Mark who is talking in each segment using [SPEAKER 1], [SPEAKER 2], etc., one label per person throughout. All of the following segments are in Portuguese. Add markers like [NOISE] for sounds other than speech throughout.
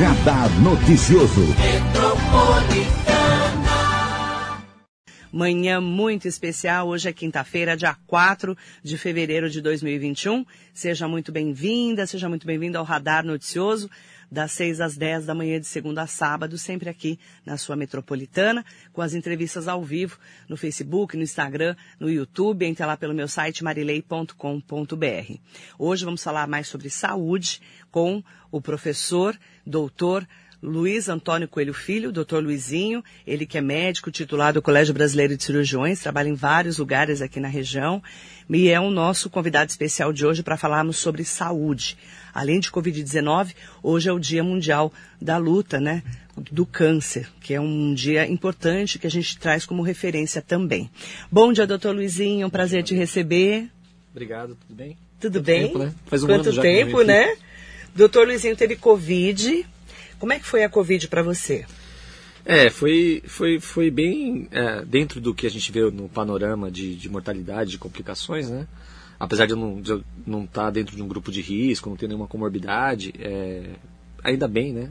[SPEAKER 1] Radar Noticioso.
[SPEAKER 2] Manhã muito especial. Hoje é quinta-feira, dia 4 de fevereiro de 2021. Seja muito bem-vinda, seja muito bem-vindo ao Radar Noticioso, das 6 às 10 da manhã de segunda a sábado, sempre aqui na sua metropolitana, com as entrevistas ao vivo no Facebook, no Instagram, no YouTube, entre lá pelo meu site marilei.com.br. Hoje vamos falar mais sobre saúde com o professor, doutor Luiz Antônio Coelho Filho, doutor Luizinho, ele que é médico titular do Colégio Brasileiro de Cirurgiões, trabalha em vários lugares aqui na região, e é o nosso convidado especial de hoje para falarmos sobre saúde. Além de Covid-19, hoje é o Dia Mundial da Luta, né? Do câncer, que é um dia importante que a gente traz como referência também. Bom dia, doutor Luizinho, um prazer te receber.
[SPEAKER 3] Obrigado, tudo bem?
[SPEAKER 2] Tudo Quanto bem?
[SPEAKER 3] Tempo, né? Faz um
[SPEAKER 2] Quanto
[SPEAKER 3] ano já
[SPEAKER 2] tempo, né? Doutor Luizinho teve Covid. Como é que foi a Covid para você?
[SPEAKER 3] É, foi, foi, foi bem é, dentro do que a gente vê no panorama de, de mortalidade, de complicações, né? Apesar de eu não estar não tá dentro de um grupo de risco, não ter nenhuma comorbidade, é, ainda bem, né?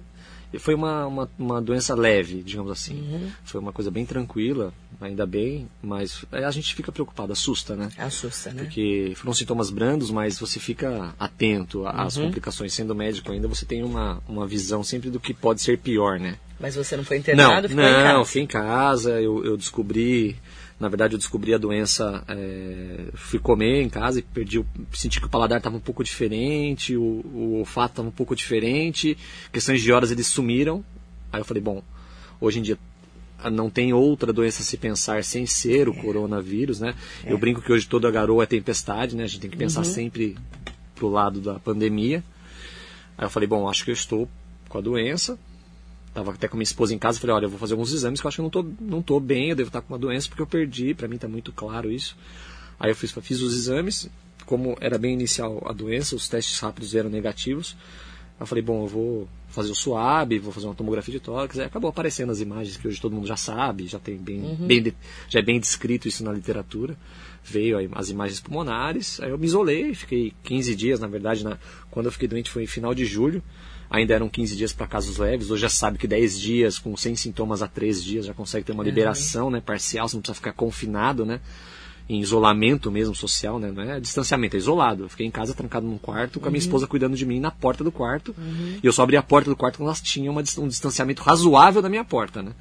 [SPEAKER 3] Foi uma, uma, uma doença leve, digamos assim.
[SPEAKER 2] Uhum.
[SPEAKER 3] Foi uma coisa bem tranquila, ainda bem, mas a gente fica preocupado, assusta, né?
[SPEAKER 2] Assusta, né?
[SPEAKER 3] Porque foram sintomas brandos, mas você fica atento às
[SPEAKER 2] Uhum.
[SPEAKER 3] complicações. Sendo médico ainda, você tem uma, uma visão sempre do que pode ser pior, né?
[SPEAKER 2] Mas você não foi internado,
[SPEAKER 3] não,
[SPEAKER 2] ficou
[SPEAKER 3] não,
[SPEAKER 2] em casa?
[SPEAKER 3] fiquei em casa, eu, eu descobri, na verdade eu descobri a doença, é, fui comer em casa e perdi, senti que o paladar estava um pouco diferente, o, o olfato estava um pouco diferente, questões de horas eles sumiram, aí eu falei, bom, hoje em dia ah, não tem outra doença a se pensar sem ser o coronavírus, né? Eu brinco que hoje toda garoa é tempestade, né? A gente tem que pensar sempre pro lado da pandemia. Aí eu falei, bom, acho que eu estou com a doença, Tava até com minha esposa em casa, falei, olha, eu vou fazer alguns exames que eu acho que eu não tô, não tô bem, eu devo estar com uma doença porque eu perdi, para mim tá muito claro isso. Aí eu fiz, fiz os exames, como era bem inicial a doença, os testes rápidos eram negativos. Eu falei, bom, eu vou fazer o SWAB, vou fazer uma tomografia de tórax, aí acabou aparecendo as imagens que hoje todo mundo já sabe, já tem bem, bem de- já é bem descrito isso na literatura. Veio aí as imagens pulmonares, aí eu me isolei, fiquei 15 dias, na verdade, na, quando eu fiquei doente foi em final de julho. Ainda eram 15 dias para casos leves, hoje já sabe que 10 dias, com 100 sintomas a 3 dias, já consegue ter uma liberação né, parcial, você não precisa ficar confinado, né? Em isolamento mesmo social, né? Não é distanciamento, é isolado. Eu fiquei em casa trancado num quarto, com a minha esposa cuidando de mim na porta do quarto. E eu só abri a porta do quarto quando elas tinham uma, um distanciamento razoável da minha porta, né?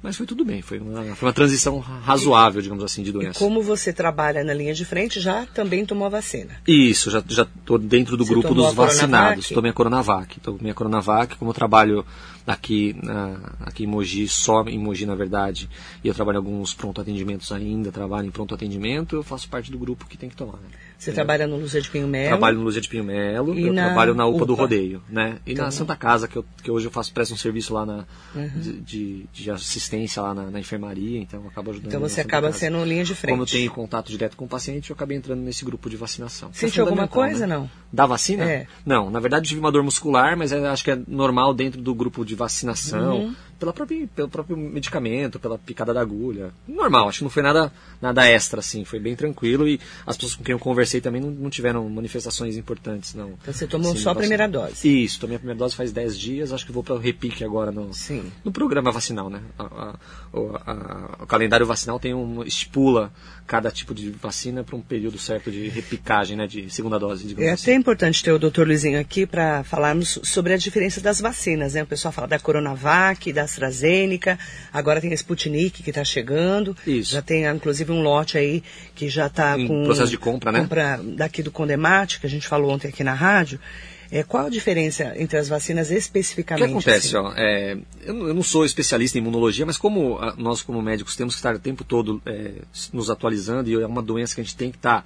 [SPEAKER 3] Mas foi tudo bem, foi uma, foi uma transição razoável, digamos assim, de
[SPEAKER 2] E
[SPEAKER 3] doença.
[SPEAKER 2] como você trabalha na linha de frente, já também tomou a vacina.
[SPEAKER 3] Isso, já já estou dentro do
[SPEAKER 2] Você
[SPEAKER 3] grupo dos vacinados. Tomei a Coronavac. Tomei a Coronavac, como eu trabalho aqui, aqui em Mogi, só em Mogi na verdade, e eu trabalho em alguns pronto atendimentos ainda, trabalho em pronto atendimento, eu faço parte do grupo que tem que tomar. né?
[SPEAKER 2] Você trabalha no Luzia de Pinho Melo.
[SPEAKER 3] Trabalho no Luzia de Pinho Melo,
[SPEAKER 2] E
[SPEAKER 3] eu
[SPEAKER 2] na
[SPEAKER 3] trabalho na UPA, do
[SPEAKER 2] UPA?
[SPEAKER 3] Rodeio, né? E
[SPEAKER 2] Tá.
[SPEAKER 3] na Santa Casa, que, eu, que hoje eu faço, presto um serviço lá na,
[SPEAKER 2] Uhum.
[SPEAKER 3] de, de, de assistência lá na, na enfermaria, então eu acabo ajudando.
[SPEAKER 2] Então você acaba
[SPEAKER 3] Casa.
[SPEAKER 2] sendo linha de frente.
[SPEAKER 3] Como eu tenho contato direto com o paciente, eu acabei entrando nesse grupo de vacinação. Isso é
[SPEAKER 2] Sentiu alguma coisa,
[SPEAKER 3] né?
[SPEAKER 2] não?
[SPEAKER 3] Da vacina?
[SPEAKER 2] É.
[SPEAKER 3] Não, na verdade tive uma dor muscular, mas é- acho que é normal dentro do grupo de vacinação,
[SPEAKER 2] Uhum.
[SPEAKER 3] Pela própria, pelo próprio medicamento, pela picada da agulha. Normal, acho que não foi nada, nada extra, assim, foi bem tranquilo e as pessoas com quem eu conversei também não, não tiveram manifestações importantes, não.
[SPEAKER 2] Então você tomou
[SPEAKER 3] Assim,
[SPEAKER 2] só a primeira dose.
[SPEAKER 3] Isso, tomei a primeira dose faz 10 dias, acho que vou para o repique agora no,
[SPEAKER 2] Sim.
[SPEAKER 3] no programa vacinal, né? A- a- o, a- o calendário vacinal tem um estipula cada tipo de vacina para um período certo de repicagem, né? De segunda dose,
[SPEAKER 2] É
[SPEAKER 3] assim.
[SPEAKER 2] até importante ter o Dr. Luizinho aqui para falarmos sobre a diferença das vacinas, né? O pessoal fala da Coronavac, da AstraZeneca, agora tem a Sputnik que está chegando.
[SPEAKER 3] Isso.
[SPEAKER 2] Já tem, inclusive, um lote aí que já está com...
[SPEAKER 3] processo de compra, né?
[SPEAKER 2] Compra daqui do Condemate, que a gente falou ontem aqui na rádio. É, qual a diferença entre as vacinas
[SPEAKER 3] O que
[SPEAKER 2] especificamente?
[SPEAKER 3] acontece?
[SPEAKER 2] assim?
[SPEAKER 3] Ó, é, eu, não- sou especialista em imunologia, mas como ah, nós, como médicos, temos que estar o tempo todo é, nos atualizando, e é uma doença que a gente tem que estar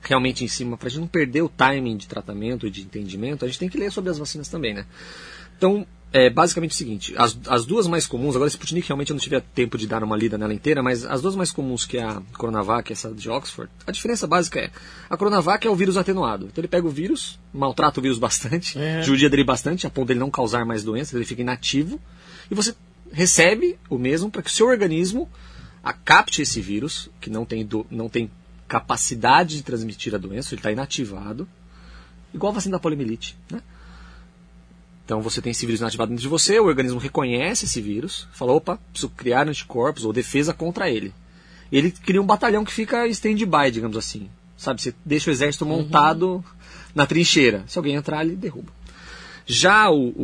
[SPEAKER 3] realmente em cima, para a gente não perder o timing de tratamento e de entendimento, a gente tem que ler sobre as vacinas também, né? Então, é basicamente o seguinte: as, as duas mais comuns, agora Sputnik realmente eu não tive tempo de dar uma lida nela inteira, mas as duas mais comuns que é a Coronavac e essa de Oxford, a diferença básica é: a Coronavac é o vírus atenuado. Então ele pega o vírus, maltrata o vírus bastante,
[SPEAKER 2] É.
[SPEAKER 3] judia dele bastante, a ponto dele não causar mais doenças, ele fica inativo, e você recebe o mesmo para que o seu organismo capte esse vírus, que não tem, do- não tem capacidade de transmitir a doença, ele está inativado, igual a vacina da poliomielite. Né? Então você tem esse vírus inativado dentro de você, o organismo reconhece esse vírus, fala, opa, preciso criar anticorpos ou defesa contra ele. Ele cria um batalhão que fica stand-by, digamos assim. Sabe, você deixa o exército
[SPEAKER 2] Uhum.
[SPEAKER 3] montado na trincheira. Se alguém entrar, ele derruba. Já o, o,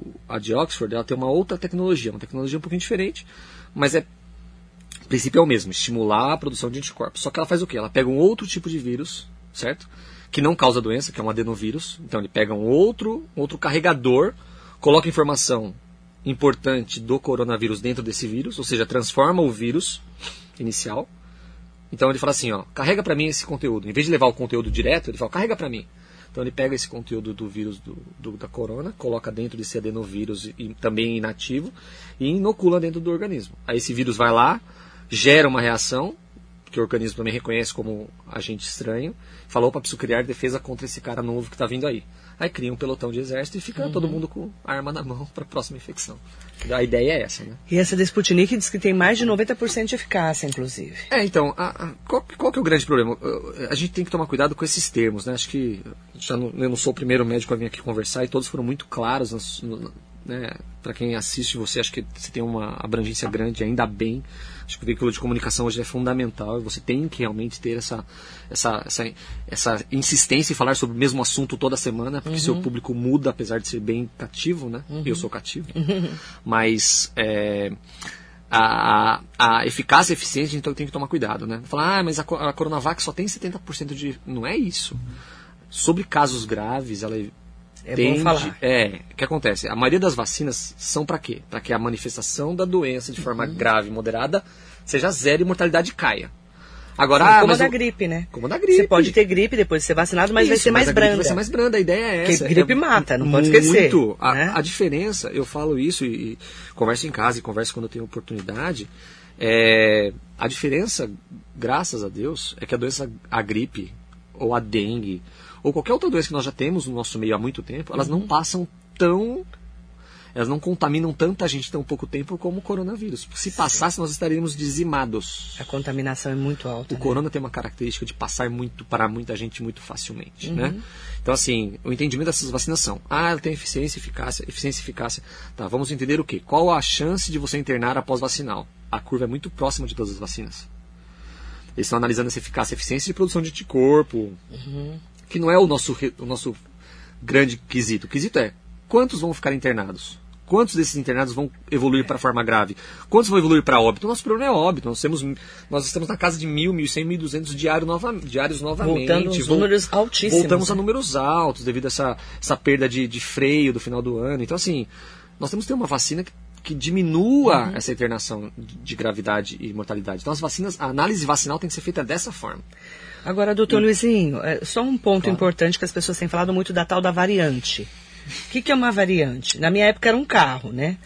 [SPEAKER 3] o- a de Oxford, ela tem uma outra tecnologia, uma tecnologia um pouquinho diferente, mas é o princípio é o mesmo, estimular a produção de anticorpos. Só que ela faz o quê? Ela pega um outro tipo de vírus, certo? Que não causa doença, que é um adenovírus. Então ele pega um outro, outro carregador, coloca informação importante do coronavírus dentro desse vírus, ou seja, transforma o vírus inicial. Então ele fala assim, ó, carrega para mim esse conteúdo. Em vez de levar o conteúdo direto, ele fala, carrega para mim. Então ele pega esse conteúdo do vírus do, do- da corona, coloca dentro desse adenovírus e, e também inativo e inocula dentro do organismo. Aí esse vírus vai lá, gera uma reação, que o organismo também reconhece como agente estranho, fala, opa, preciso criar defesa contra esse cara novo que está vindo aí. Aí cria um pelotão de exército e fica todo mundo com a arma na mão [LAUGHS] para a próxima infecção. A ideia é essa, né?
[SPEAKER 2] E essa da Sputnik diz que tem mais de 90% de eficácia, inclusive.
[SPEAKER 3] É, então, a- a- qual, qual que é o grande problema? A gente tem que tomar cuidado com esses termos, né? Acho que já não, eu não sou o primeiro médico a vir aqui conversar e todos foram muito claros, nas- no- né? Para quem assiste você, acho que você tem uma abrangência grande, ainda bem. Acho que o veículo de comunicação hoje é fundamental e você tem que realmente ter essa, essa, essa, essa insistência em falar sobre o mesmo assunto toda semana, porque seu público muda, apesar de ser bem cativo, né? Eu sou cativo. [LAUGHS] Mas é, a, a eficácia e eficiência, então tem que tomar cuidado, né? Falar, ah, mas a, a Coronavac só tem 70% de. Não é isso. Sobre casos graves, ela
[SPEAKER 2] É
[SPEAKER 3] tende-
[SPEAKER 2] bom falar.
[SPEAKER 3] É, o que acontece? A maioria das vacinas são para quê? Para que a manifestação da doença de
[SPEAKER 2] Uhum.
[SPEAKER 3] forma grave e moderada seja zero e mortalidade caia. Agora,
[SPEAKER 2] Sim,
[SPEAKER 3] ah,
[SPEAKER 2] como a da
[SPEAKER 3] o-
[SPEAKER 2] gripe, né?
[SPEAKER 3] Como a da gripe.
[SPEAKER 2] Você pode ter gripe depois de ser vacinado, mas vai
[SPEAKER 3] Isso,
[SPEAKER 2] ser mais branda.
[SPEAKER 3] Vai ser mais branda, a ideia é
[SPEAKER 2] Porque
[SPEAKER 3] essa.
[SPEAKER 2] gripe
[SPEAKER 3] é
[SPEAKER 2] mata, não pode esquecer,
[SPEAKER 3] Muito. A,
[SPEAKER 2] né?
[SPEAKER 3] a diferença, eu falo isso e, e converso em casa e converso quando eu tenho oportunidade. É, a diferença, graças a Deus, é que a doença, a gripe, ou a dengue, ou qualquer outra doença que nós já temos no nosso meio há muito tempo, elas
[SPEAKER 2] Uhum.
[SPEAKER 3] não passam tão. Elas não contaminam tanta gente tão pouco tempo como o coronavírus. Se passasse, nós estaríamos dizimados.
[SPEAKER 2] A contaminação é muito alta.
[SPEAKER 3] O
[SPEAKER 2] né?
[SPEAKER 3] corona tem uma característica de passar muito para muita gente muito facilmente,
[SPEAKER 2] Uhum.
[SPEAKER 3] né? Então assim, o entendimento dessas vacinas são, ah, ela tem eficiência eficácia, eficiência eficácia. Tá, vamos entender o quê? Qual a chance de você internar após vacinal? A curva é muito próxima de todas as vacinas. Eles estão analisando essa eficácia e eficiência de produção de anticorpo, que não é o nosso, o nosso grande quesito. O quesito é, quantos vão ficar internados? Quantos desses internados vão evoluir para forma grave? Quantos vão evoluir para óbito? O nosso problema é óbito. Nós, temos, nós estamos na casa de mil, mil cem, mil duzentos diários novamente.
[SPEAKER 2] Voltando aos números altíssimos.
[SPEAKER 3] Voltamos a
[SPEAKER 2] né?
[SPEAKER 3] números altos devido a essa, essa perda de, de freio do final do ano. Então, assim, nós temos que ter uma vacina que, que diminua essa internação de, de gravidade e mortalidade. Então, as vacinas, a análise vacinal tem que ser feita dessa forma.
[SPEAKER 2] Agora, doutor Luizinho, é, só um ponto importante que as pessoas têm falado muito da tal da variante. O que, que é uma variante? Na minha época era um carro, né?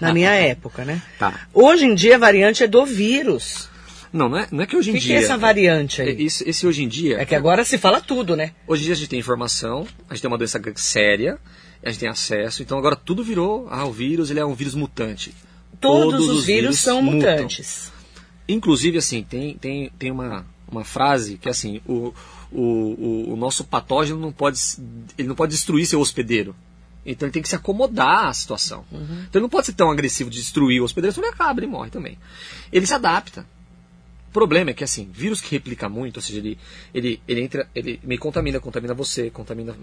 [SPEAKER 2] Na minha [LAUGHS] época, né?
[SPEAKER 3] Tá.
[SPEAKER 2] Hoje em dia a variante é do vírus.
[SPEAKER 3] Não, não é, não é que hoje
[SPEAKER 2] O
[SPEAKER 3] em
[SPEAKER 2] que, que
[SPEAKER 3] dia.
[SPEAKER 2] é essa variante
[SPEAKER 3] É,
[SPEAKER 2] aí?
[SPEAKER 3] Esse, esse hoje em dia.
[SPEAKER 2] É que agora se fala tudo, né?
[SPEAKER 3] Hoje em dia a gente tem informação, a gente tem uma doença séria, a gente tem acesso, então agora tudo virou. Ah, o vírus ele é um vírus mutante.
[SPEAKER 2] Todos, os vírus, são
[SPEAKER 3] mutam.
[SPEAKER 2] mutantes.
[SPEAKER 3] Inclusive, assim, tem, tem, tem uma, uma frase que é assim, o, o, o, o nosso patógeno não pode, ele não pode destruir seu hospedeiro. Então ele tem que se acomodar à situação. Então ele não pode ser tão agressivo de destruir o hospedeiro, senão ele acaba, ele morre também. Ele se adapta. O problema é que assim, vírus que replica muito, ou seja, ele, ele, ele entra, ele me contamina, contamina você, contamina.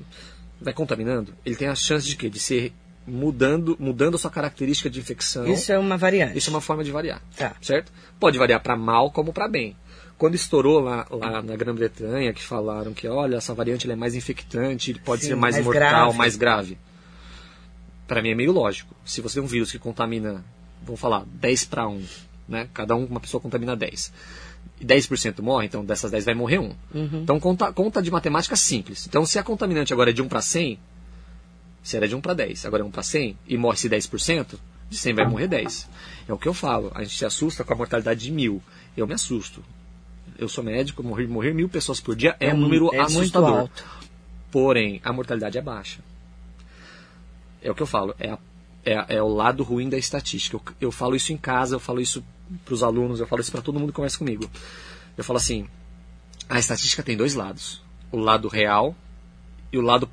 [SPEAKER 3] Vai contaminando, ele tem a chance de quê? De ser mudando, mudando a sua característica de infecção.
[SPEAKER 2] Isso é uma variante.
[SPEAKER 3] Isso é uma forma de variar.
[SPEAKER 2] Tá.
[SPEAKER 3] Certo? Pode variar para mal como para bem. Quando estourou lá, lá na Grã-Bretanha, que falaram que, olha, essa variante é mais infectante, pode
[SPEAKER 2] Sim,
[SPEAKER 3] ser mais,
[SPEAKER 2] mais
[SPEAKER 3] mortal,
[SPEAKER 2] grave.
[SPEAKER 3] mais grave. Para mim é meio lógico. Se você tem um vírus que contamina, vamos falar, 10 para 1, né? Cada um, uma pessoa contamina 10. E 10% morre, então dessas 10 vai morrer um. Então conta, conta de matemática simples. Então se a contaminante agora é de 1 para 100, se era de 1 para 10, agora é 1 para 100 e morre-se 10%, de 100 vai morrer 10. É o que eu falo. A gente se assusta com a mortalidade de mil. Eu me assusto. Eu sou médico, morrer, morrer mil pessoas por dia é, um
[SPEAKER 2] mu-
[SPEAKER 3] número
[SPEAKER 2] é
[SPEAKER 3] assustador. Porém, a mortalidade é baixa. É o que eu falo. É, a- é, é o lado ruim da estatística. Eu, eu falo isso em casa, eu falo isso para os alunos, eu falo isso para todo mundo que conversa comigo. Eu falo assim: a estatística tem dois lados: o lado real e o lado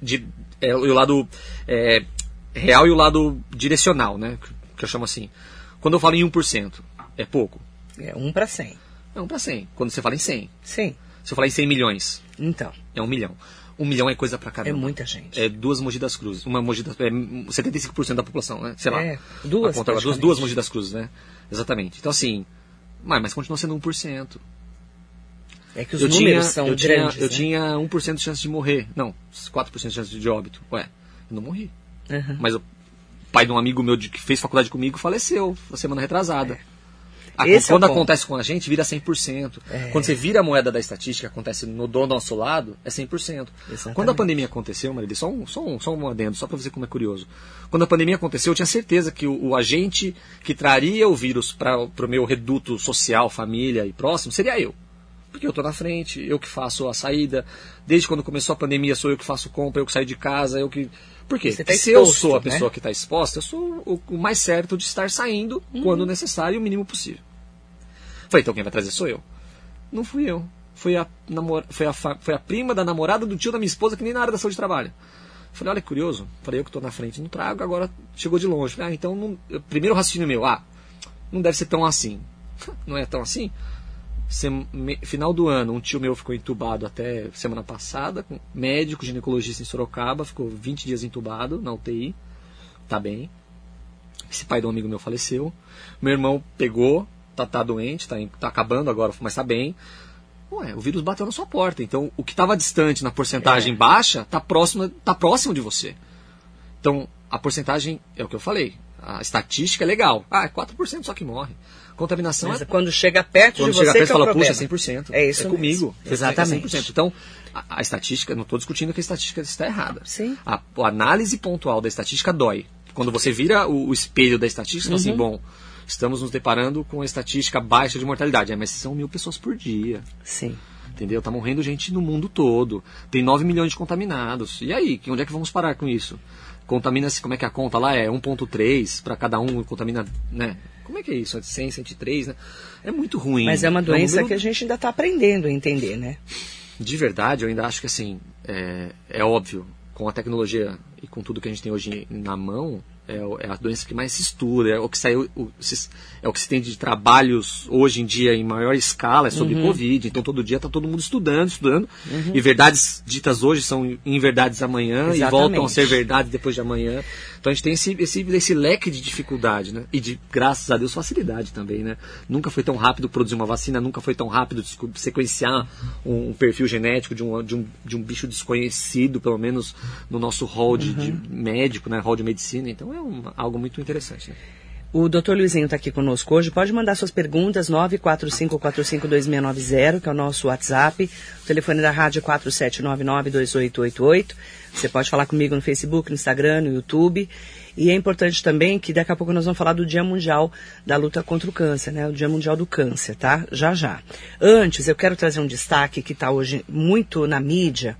[SPEAKER 3] de, é, o lado é, real e o lado direcional, né? Que eu chamo assim. Quando eu falo em 1%, é pouco.
[SPEAKER 2] É 1 para 100.
[SPEAKER 3] É 1 para 100. Quando você fala em 100.
[SPEAKER 2] Sim.
[SPEAKER 3] Se eu falar em 100 milhões,
[SPEAKER 2] Então,
[SPEAKER 3] é 1 milhão. 1 milhão é coisa pra
[SPEAKER 2] é
[SPEAKER 3] caramba.
[SPEAKER 2] muita gente.
[SPEAKER 3] É duas Mogi das Cruzes. Uma Mogi das, é 75% da população, né? Sei lá.
[SPEAKER 2] É, duas,
[SPEAKER 3] Aponta duas, duas Mogi das Cruzes, né? Exatamente. Então, assim, mas, mas continua sendo 1%.
[SPEAKER 2] É que os
[SPEAKER 3] eu
[SPEAKER 2] números
[SPEAKER 3] tinha,
[SPEAKER 2] são
[SPEAKER 3] eu
[SPEAKER 2] grandes.
[SPEAKER 3] tinha, eu
[SPEAKER 2] né?
[SPEAKER 3] tinha 1% de chance de morrer. Não, 4% de chance de óbito. Ué, eu não morri.
[SPEAKER 2] Aham.
[SPEAKER 3] Mas o pai de um amigo meu de- que fez faculdade comigo faleceu na semana retrasada. Ah,
[SPEAKER 2] Esse é
[SPEAKER 3] quando
[SPEAKER 2] ponto.
[SPEAKER 3] acontece com a gente, vira 100%.
[SPEAKER 2] É.
[SPEAKER 3] Quando você vira a moeda da estatística, acontece no do nosso lado, é 100%.
[SPEAKER 2] Exatamente.
[SPEAKER 3] Quando a pandemia aconteceu, Marília, só um, só, um, só um adendo, só para você como é curioso. Quando a pandemia aconteceu, eu tinha certeza que o, o agente que traria o vírus para o meu reduto social, família e próximo, seria eu. Porque eu estou na frente, eu que faço a saída. Desde quando começou a pandemia, sou eu que faço compra, eu que saio de casa, eu que. Por quê?
[SPEAKER 2] Tá
[SPEAKER 3] Porque se eu
[SPEAKER 2] exposto,
[SPEAKER 3] sou a
[SPEAKER 2] né?
[SPEAKER 3] pessoa que está exposta, eu sou o, o mais certo de estar saindo
[SPEAKER 2] Uhum.
[SPEAKER 3] quando necessário e o mínimo possível. Falei, então quem vai trazer sou eu. Não fui eu. Foi a, namor... foi, a fa- foi a prima da namorada do tio da minha esposa que nem na área da saúde trabalha. Falei, olha que curioso. Falei, eu que estou na frente não trago, agora chegou de longe. Falei, ah, então, não... primeiro raciocínio meu, ah, não deve ser tão assim. [LAUGHS] Não é tão assim? Sem- me- Final do ano, um tio meu ficou entubado até semana passada, com médico, ginecologista em Sorocaba, ficou 20 dias entubado na UTI, tá bem. Esse pai de um amigo meu faleceu. Meu irmão pegou, tá, tá doente, tá, tá acabando agora, mas tá bem. Ué, o vírus bateu na sua porta. Então, o que estava distante na porcentagem
[SPEAKER 2] É.
[SPEAKER 3] baixa, tá próximo, tá próximo de você. Então, a porcentagem é o que eu falei. A estatística é legal. Ah, é 4% só que morre. Contaminação
[SPEAKER 2] Mas
[SPEAKER 3] é
[SPEAKER 2] quando chega perto
[SPEAKER 3] quando
[SPEAKER 2] de
[SPEAKER 3] chega
[SPEAKER 2] você
[SPEAKER 3] perto
[SPEAKER 2] que é
[SPEAKER 3] fala, puxa, 100%.
[SPEAKER 2] É isso
[SPEAKER 3] É comigo.
[SPEAKER 2] mesmo. Exatamente.
[SPEAKER 3] É 100%. Então, a, a estatística, não estou discutindo que a estatística está errada.
[SPEAKER 2] Sim.
[SPEAKER 3] A, a análise pontual da estatística dói. Quando você vira o, o espelho da estatística, você
[SPEAKER 2] Uhum.
[SPEAKER 3] fala assim, bom, estamos nos deparando com a estatística baixa de mortalidade. É, mas são mil pessoas por dia.
[SPEAKER 2] Sim.
[SPEAKER 3] Entendeu? Tá morrendo gente no mundo todo. Tem 9 milhões de contaminados. E aí, onde é que vamos parar com isso? Contamina-se, como é que a conta lá é? 1.3 para cada um, contamina, né? Como é que é isso? É 100, 103, né? É muito ruim.
[SPEAKER 2] Mas é uma
[SPEAKER 3] um
[SPEAKER 2] doença
[SPEAKER 3] número-
[SPEAKER 2] que a gente ainda está aprendendo a entender, né?
[SPEAKER 3] de verdade, eu ainda acho que assim, é, é óbvio, com a tecnologia e com tudo que a gente tem hoje na mão, é, é a doença que mais se estuda, é o que saiu, o- se- é o que se tem de trabalhos hoje em dia em maior escala, é sobre
[SPEAKER 2] Uhum.
[SPEAKER 3] Covid. Então todo dia está todo mundo estudando, estudando. E verdades ditas hoje são inverdades amanhã e
[SPEAKER 2] Exatamente.
[SPEAKER 3] voltam a ser verdade depois de amanhã. Então a gente tem esse, esse, esse leque de dificuldade, né? E de, graças a Deus, facilidade também, né? Nunca foi tão rápido produzir uma vacina, nunca foi tão rápido sequenciar um, um perfil genético de um, de, um, de um bicho desconhecido, pelo menos no nosso hall de, de médico, né? Hall de medicina. Então é um- algo muito interessante, né?
[SPEAKER 2] O Dr. Luizinho está aqui conosco hoje. Pode mandar suas perguntas, 945452690, que é o nosso WhatsApp. O telefone da rádio é 47992888. Você pode falar comigo no Facebook, no Instagram, no YouTube. E é importante também que daqui a pouco nós vamos falar do Dia Mundial da Luta contra o Câncer, né? O Dia Mundial do Câncer, tá? Já já. Antes, eu quero trazer um destaque que está hoje muito na mídia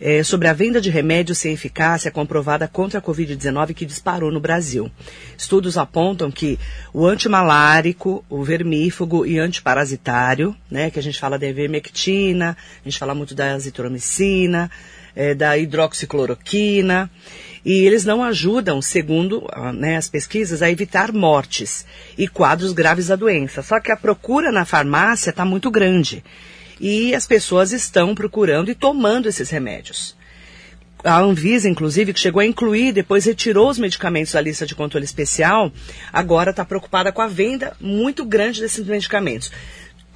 [SPEAKER 2] é, sobre a venda de remédios sem eficácia comprovada contra a Covid-19 que disparou no Brasil. Estudos apontam que o antimalárico, o vermífugo e antiparasitário, né, que a gente fala da ivermectina, a gente fala muito da azitromicina, é, da hidroxicloroquina, e eles não ajudam, segundo né, as pesquisas, a evitar mortes e quadros graves da doença. Só que a procura na farmácia está muito grande e as pessoas estão procurando e tomando esses remédios. A Anvisa, inclusive, que chegou a incluir, depois retirou os medicamentos da lista de controle especial, agora está preocupada com a venda muito grande desses medicamentos.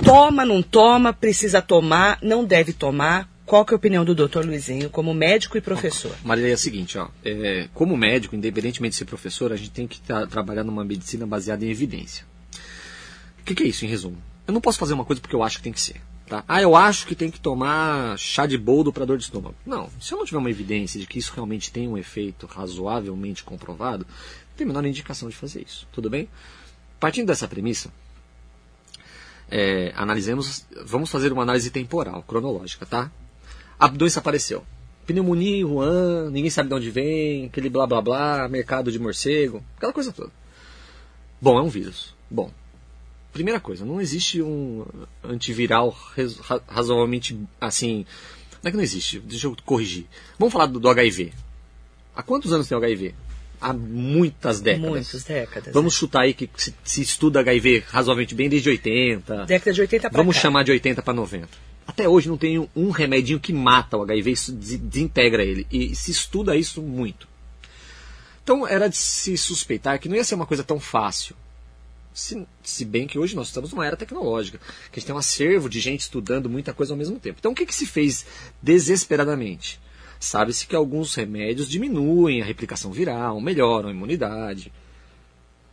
[SPEAKER 2] Toma, não toma, precisa tomar, não deve tomar. Qual que é a opinião do doutor Luizinho, como médico e professor?
[SPEAKER 3] Marília, é o seguinte, ó, é, como médico, independentemente de ser professor, a gente tem que tra- trabalhar numa medicina baseada em evidência. O que, que é isso, em resumo? Eu não posso fazer uma coisa porque eu acho que tem que ser. Tá? Ah, eu acho que tem que tomar chá de boldo para dor de estômago. Não, se eu não tiver uma evidência de que isso realmente tem um efeito razoavelmente comprovado, não tem a menor indicação de fazer isso. Tudo bem? Partindo dessa premissa, é, analisemos, vamos fazer uma análise temporal, cronológica, tá? A doença apareceu. Pneumonia em Wuhan, ninguém sabe de onde vem, aquele blá blá blá, mercado de morcego, aquela coisa toda. Bom, é um vírus. Bom, primeira coisa, não existe um antiviral razoavelmente assim Não é que não existe, deixa eu corrigir. Vamos falar do, do HIV. Há quantos anos tem o HIV? Há muitas décadas.
[SPEAKER 2] Muitas décadas.
[SPEAKER 3] Vamos
[SPEAKER 2] né?
[SPEAKER 3] chutar aí que se, se estuda HIV razoavelmente bem desde 80.
[SPEAKER 2] Década de 80 pra
[SPEAKER 3] Vamos
[SPEAKER 2] cá.
[SPEAKER 3] chamar de 80 para 90. Até hoje não tem um remedinho que mata o HIV, isso des- desintegra ele. E se estuda isso muito. Então era de se suspeitar que não ia ser uma coisa tão fácil. Se, se bem que hoje nós estamos numa era tecnológica, que a gente tem um acervo de gente estudando muita coisa ao mesmo tempo. Então o que, que se fez desesperadamente? Sabe-se que alguns remédios diminuem a replicação viral, melhoram a imunidade.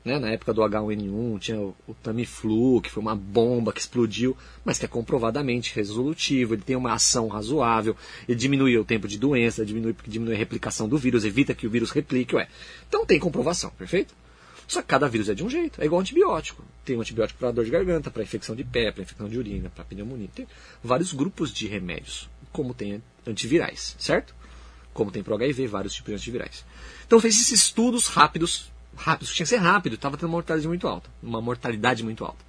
[SPEAKER 3] Né? Na época do H1N1 tinha o, o Tamiflu, que foi uma bomba que explodiu, mas que é comprovadamente resolutivo, ele tem uma ação razoável, ele diminui o tempo de doença, diminui, diminui a replicação do vírus, evita que o vírus replique, ué. Então tem comprovação, perfeito? Só que cada vírus é de um jeito, é igual antibiótico. Tem um antibiótico para dor de garganta, para infecção de pé, para infecção de urina, para pneumonia. Tem vários grupos de remédios, como tem antivirais, certo? Como tem para HIV, vários tipos de antivirais. Então fez esses estudos rápidos, rápidos, tinha que ser rápido, estava tendo uma mortalidade muito alta, uma mortalidade muito alta.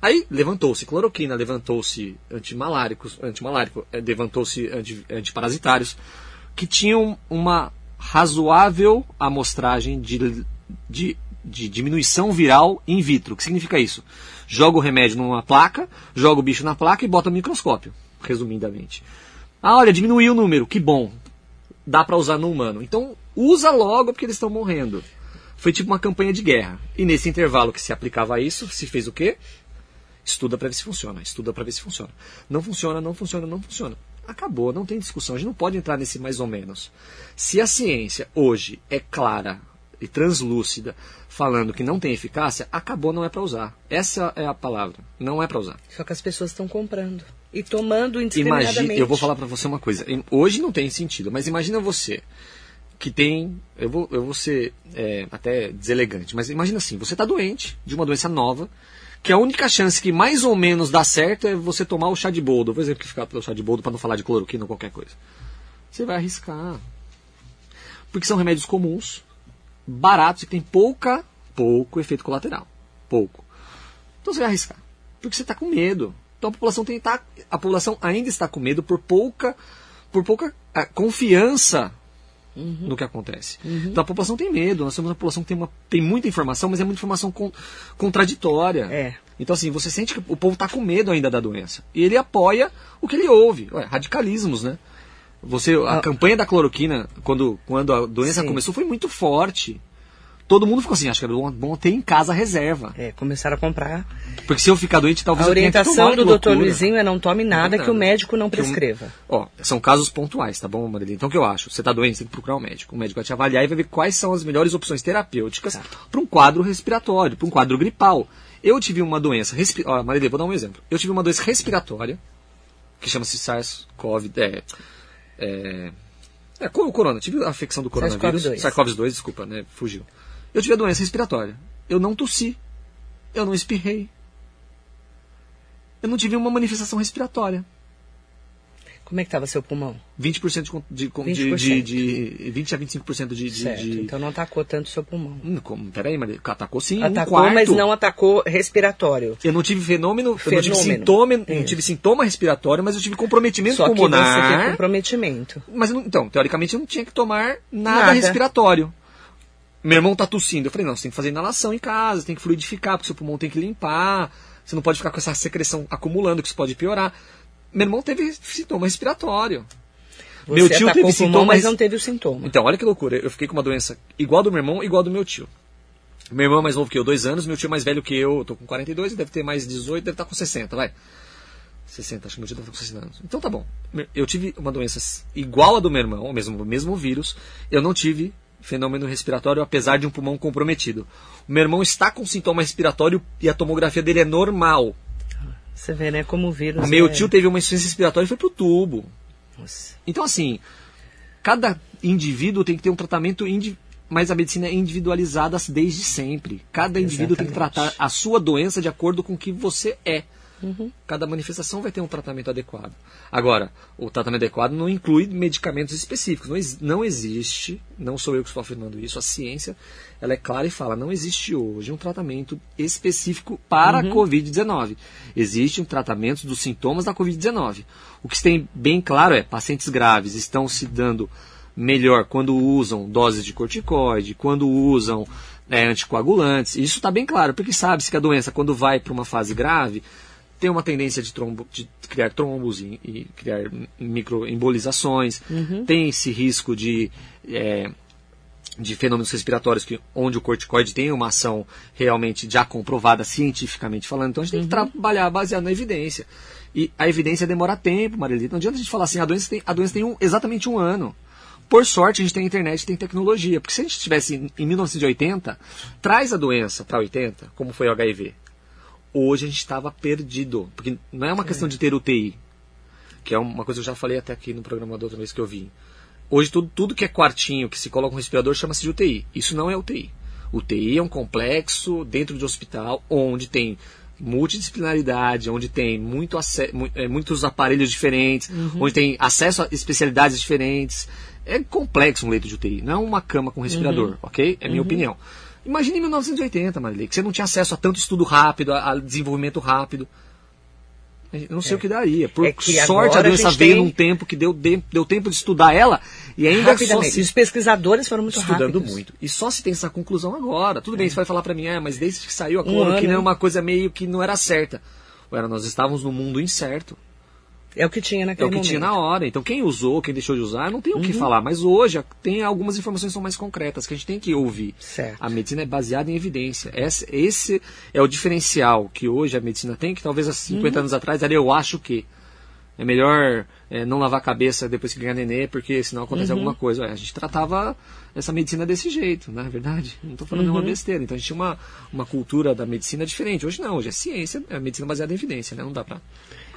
[SPEAKER 3] Aí levantou-se cloroquina, levantou-se antimaláricos, antimalárico, eh, levantou-se anti, antiparasitários, que tinham uma razoável amostragem de, de, de diminuição viral in vitro. O que significa isso? Joga o remédio numa placa, joga o bicho na placa e bota no microscópio, resumidamente. Ah, olha, diminuiu o número, que bom. Dá para usar no humano. Então, usa logo porque eles estão morrendo. Foi tipo uma campanha de guerra. E nesse intervalo que se aplicava a isso, se fez o quê? Estuda para ver se funciona, estuda para ver se funciona. Não funciona, não funciona, não funciona. Acabou, não tem discussão. A gente não pode entrar nesse mais ou menos. Se a ciência hoje é clara e translúcida, falando que não tem eficácia, acabou, não é para usar. Essa é a palavra. Não é para usar.
[SPEAKER 2] Só que as pessoas estão comprando. E tomando indiscriminadamente.
[SPEAKER 3] Imagina, eu vou falar para você uma coisa. Hoje não tem sentido, mas imagina você que tem, eu vou, eu vou ser é, até deselegante, mas imagina assim, você está doente de uma doença nova, que a única chance que mais ou menos dá certo é você tomar o chá de boldo. Vou exemplificar pelo chá de boldo para não falar de cloroquina ou qualquer coisa. Você vai arriscar. Porque são remédios comuns, baratos e que tem pouca, pouco efeito colateral. Pouco. Então você vai arriscar. Porque você está com medo. Então a população tem tá, a população ainda está com medo por pouca por pouca ah, confiança no que acontece. Então a população tem medo. Nós somos uma população que tem, uma, tem muita informação, mas é muita informação con- contraditória.
[SPEAKER 2] É.
[SPEAKER 3] Então assim, você sente que o povo está com medo ainda da doença. E ele apoia o que ele ouve. Ué, radicalismos, né? Você, a
[SPEAKER 2] Ah.
[SPEAKER 3] campanha da cloroquina, quando, quando a doença
[SPEAKER 2] Sim.
[SPEAKER 3] começou, foi muito forte. Todo mundo ficou assim, acho que era bom, bom ter em casa a reserva.
[SPEAKER 2] É, começaram a comprar.
[SPEAKER 3] Porque se eu ficar doente, talvez
[SPEAKER 2] A
[SPEAKER 3] eu tenha que
[SPEAKER 2] orientação
[SPEAKER 3] tomar,
[SPEAKER 2] do doutor. Luizinho é não tome nada
[SPEAKER 3] Não
[SPEAKER 2] que o médico não
[SPEAKER 3] Que um-
[SPEAKER 2] prescreva.
[SPEAKER 3] Ó, são casos pontuais, tá bom, Marília? Então o que eu acho? Você tá doente, você tem que procurar um médico. O médico vai te avaliar e vai ver quais são as melhores opções terapêuticas para um quadro respiratório, para um quadro gripal. Eu tive uma doença, respi... ó, Marília, vou dar um exemplo. Eu tive uma doença respiratória, que chama-se SARS-CoV, é, é, é, o corona, tive a infecção do coronavírus,
[SPEAKER 2] SARS-CoV-2.
[SPEAKER 3] SARS-CoV-2, desculpa, né, fugiu. Eu tive a doença respiratória. Eu não tossi, eu não espirrei. Eu não tive uma manifestação respiratória.
[SPEAKER 2] Como é que estava seu pulmão?
[SPEAKER 3] 20% de, de, con-
[SPEAKER 2] 20%.
[SPEAKER 3] de, de, de 20 a 25% de, de,
[SPEAKER 2] certo.
[SPEAKER 3] de-
[SPEAKER 2] Então não atacou tanto seu pulmão.
[SPEAKER 3] Hum, como, peraí, Maria, atacou sim, um
[SPEAKER 2] atacou,
[SPEAKER 3] quarto.
[SPEAKER 2] mas não atacou respiratório.
[SPEAKER 3] Eu não tive fenômeno, eu não tive
[SPEAKER 2] Fenômeno.
[SPEAKER 3] sintoma, não tive sintoma respiratório, mas eu tive comprometimento
[SPEAKER 2] Só que você
[SPEAKER 3] pulmonar.
[SPEAKER 2] tem comprometimento.
[SPEAKER 3] Mas não- então, teoricamente eu não tinha que tomar nada,
[SPEAKER 2] Nada.
[SPEAKER 3] respiratório. Meu irmão tá tossindo. Eu falei, não, você tem que fazer inalação em casa, tem que fluidificar, porque seu pulmão tem que limpar. Você não pode ficar com essa secreção acumulando, que isso pode piorar. Meu irmão teve sintoma respiratório.
[SPEAKER 2] Você
[SPEAKER 3] Meu tio
[SPEAKER 2] atacou
[SPEAKER 3] teve sintomas-
[SPEAKER 2] mas não teve o sintoma.
[SPEAKER 3] Então, olha que loucura. Eu fiquei com uma doença igual do meu irmão, igual do meu tio. Meu irmão é mais novo que eu, dois anos. Meu tio é mais velho que eu, eu tô com 42, ele deve ter mais 18, deve estar com 60, vai. 60, acho que meu tio deve estar com 60 anos. Então tá bom. Eu tive uma doença igual a do meu irmão, o mesmo, o mesmo vírus. Eu não tive fenômeno respiratório, apesar de um pulmão comprometido. O meu irmão está com sintoma respiratório e a tomografia dele é normal.
[SPEAKER 2] Você vê, né, como o vírus.
[SPEAKER 3] O meu
[SPEAKER 2] é-
[SPEAKER 3] tio teve uma insuficiência respiratória e foi pro tubo.
[SPEAKER 2] Nossa.
[SPEAKER 3] Então, assim, cada indivíduo tem que ter um tratamento, indi- mas a medicina é individualizada desde sempre. Cada indivíduo tem que
[SPEAKER 2] Exatamente.
[SPEAKER 3] tratar a sua doença de acordo com o que você é.
[SPEAKER 2] Uhum.
[SPEAKER 3] Cada manifestação vai ter um tratamento adequado. Agora, o tratamento adequado não inclui medicamentos específicos. Não, não existe, não sou eu que estou afirmando isso, a ciência ela é clara e fala, não existe hoje um tratamento específico para a Covid-19. Existem tratamentos dos sintomas da Covid-19. O que se tem bem claro é, pacientes graves estão se dando melhor quando usam doses de corticoide, quando usam é, anticoagulantes. Isso está bem claro, porque sabe-se que a doença, quando vai para uma fase grave, tem uma tendência de, trombo, de criar trombos e, e criar microembolizações, tem esse risco de, é, de fenômenos respiratórios que, onde o corticoide tem uma ação realmente já comprovada cientificamente falando. Então a gente tem que trabalhar baseado na evidência. E a evidência demora tempo, Marilita. Não adianta a gente falar assim, a doença tem, a doença tem um, exatamente um ano. Por sorte, a gente tem internet, tem tecnologia. Porque se a gente estivesse em 1980, traz a doença para 80, como foi o HIV. Hoje a gente estava perdido. Porque não é uma questão de ter UTI. Que é uma coisa que eu já falei até aqui no programa da outra vez que eu vim. Hoje tudo, tudo que é quartinho, que se coloca um respirador, chama-se de UTI. Isso não é UTI. UTI é um complexo dentro de hospital onde tem multidisciplinaridade, onde tem muito é, muitos aparelhos diferentes, onde tem acesso a especialidades diferentes. É complexo um leito de UTI, não é uma cama com respirador, ok? É minha opinião. Imagine em 1980, Marilei, que você não tinha acesso a tanto estudo rápido, a, a desenvolvimento rápido. Eu não sei o que daria. Por
[SPEAKER 2] É
[SPEAKER 3] sorte, a
[SPEAKER 2] a
[SPEAKER 3] doença
[SPEAKER 2] gente
[SPEAKER 3] veio
[SPEAKER 2] tem-
[SPEAKER 3] num tempo que deu, de- deu tempo de estudar ela e ainda só se
[SPEAKER 2] Os pesquisadores foram muito
[SPEAKER 3] estudando
[SPEAKER 2] rápidos.
[SPEAKER 3] muito. E só se tem essa conclusão agora. Tudo bem, você vai falar pra mim, é, mas desde que saiu a cloroquina
[SPEAKER 2] ano.
[SPEAKER 3] era uma coisa meio que não era certa. Ué, nós estávamos num mundo incerto.
[SPEAKER 2] É o que tinha
[SPEAKER 3] É
[SPEAKER 2] naquele
[SPEAKER 3] o que
[SPEAKER 2] momento.
[SPEAKER 3] tinha na hora. Então quem usou, quem deixou de usar, não tem o que
[SPEAKER 2] Uhum.
[SPEAKER 3] falar. Mas hoje tem algumas informações que são mais concretas, que a gente tem que ouvir.
[SPEAKER 2] Certo.
[SPEAKER 3] A medicina é baseada em evidência. Esse, esse é o diferencial que hoje a medicina tem, que talvez há 50
[SPEAKER 2] Uhum.
[SPEAKER 3] anos atrás era eu acho que. É melhor é, não lavar a cabeça depois que ganhar nenê, porque senão acontece
[SPEAKER 2] Uhum.
[SPEAKER 3] alguma coisa. A gente tratava essa medicina desse jeito, não é verdade? Não estou falando
[SPEAKER 2] Uhum.
[SPEAKER 3] nenhuma besteira. Então a gente tinha uma, uma cultura da medicina diferente. Hoje não, hoje é ciência, é medicina baseada em evidência, né? Não dá pra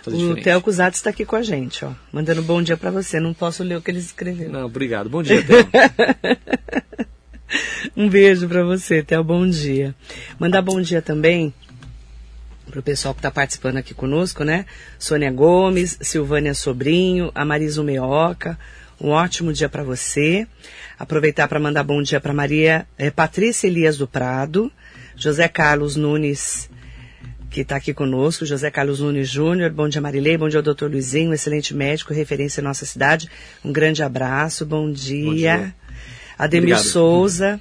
[SPEAKER 3] fazer
[SPEAKER 2] O
[SPEAKER 3] diferente.
[SPEAKER 2] Theo Cusatz está aqui com a gente, ó. Mandando bom dia para você. Não posso ler o que eles escreveram.
[SPEAKER 3] Não, obrigado. Bom dia, Theo. [LAUGHS]
[SPEAKER 2] Um beijo para você, Theo. Bom dia. Mandar bom dia também pro pessoal que está participando aqui conosco, né? Sônia Gomes, Silvânia Sobrinho, a Marisa Meoca. Um ótimo dia para você. Aproveitar para mandar bom dia para Maria eh, Patrícia Elias do Prado, José Carlos Nunes que está aqui conosco, José Carlos Nunes Júnior. Bom dia, Marilei. Bom dia, doutor Luizinho, excelente médico, referência em nossa cidade. Um grande abraço. Bom dia.
[SPEAKER 3] dia.
[SPEAKER 2] Ademir
[SPEAKER 3] Obrigado.
[SPEAKER 2] Souza.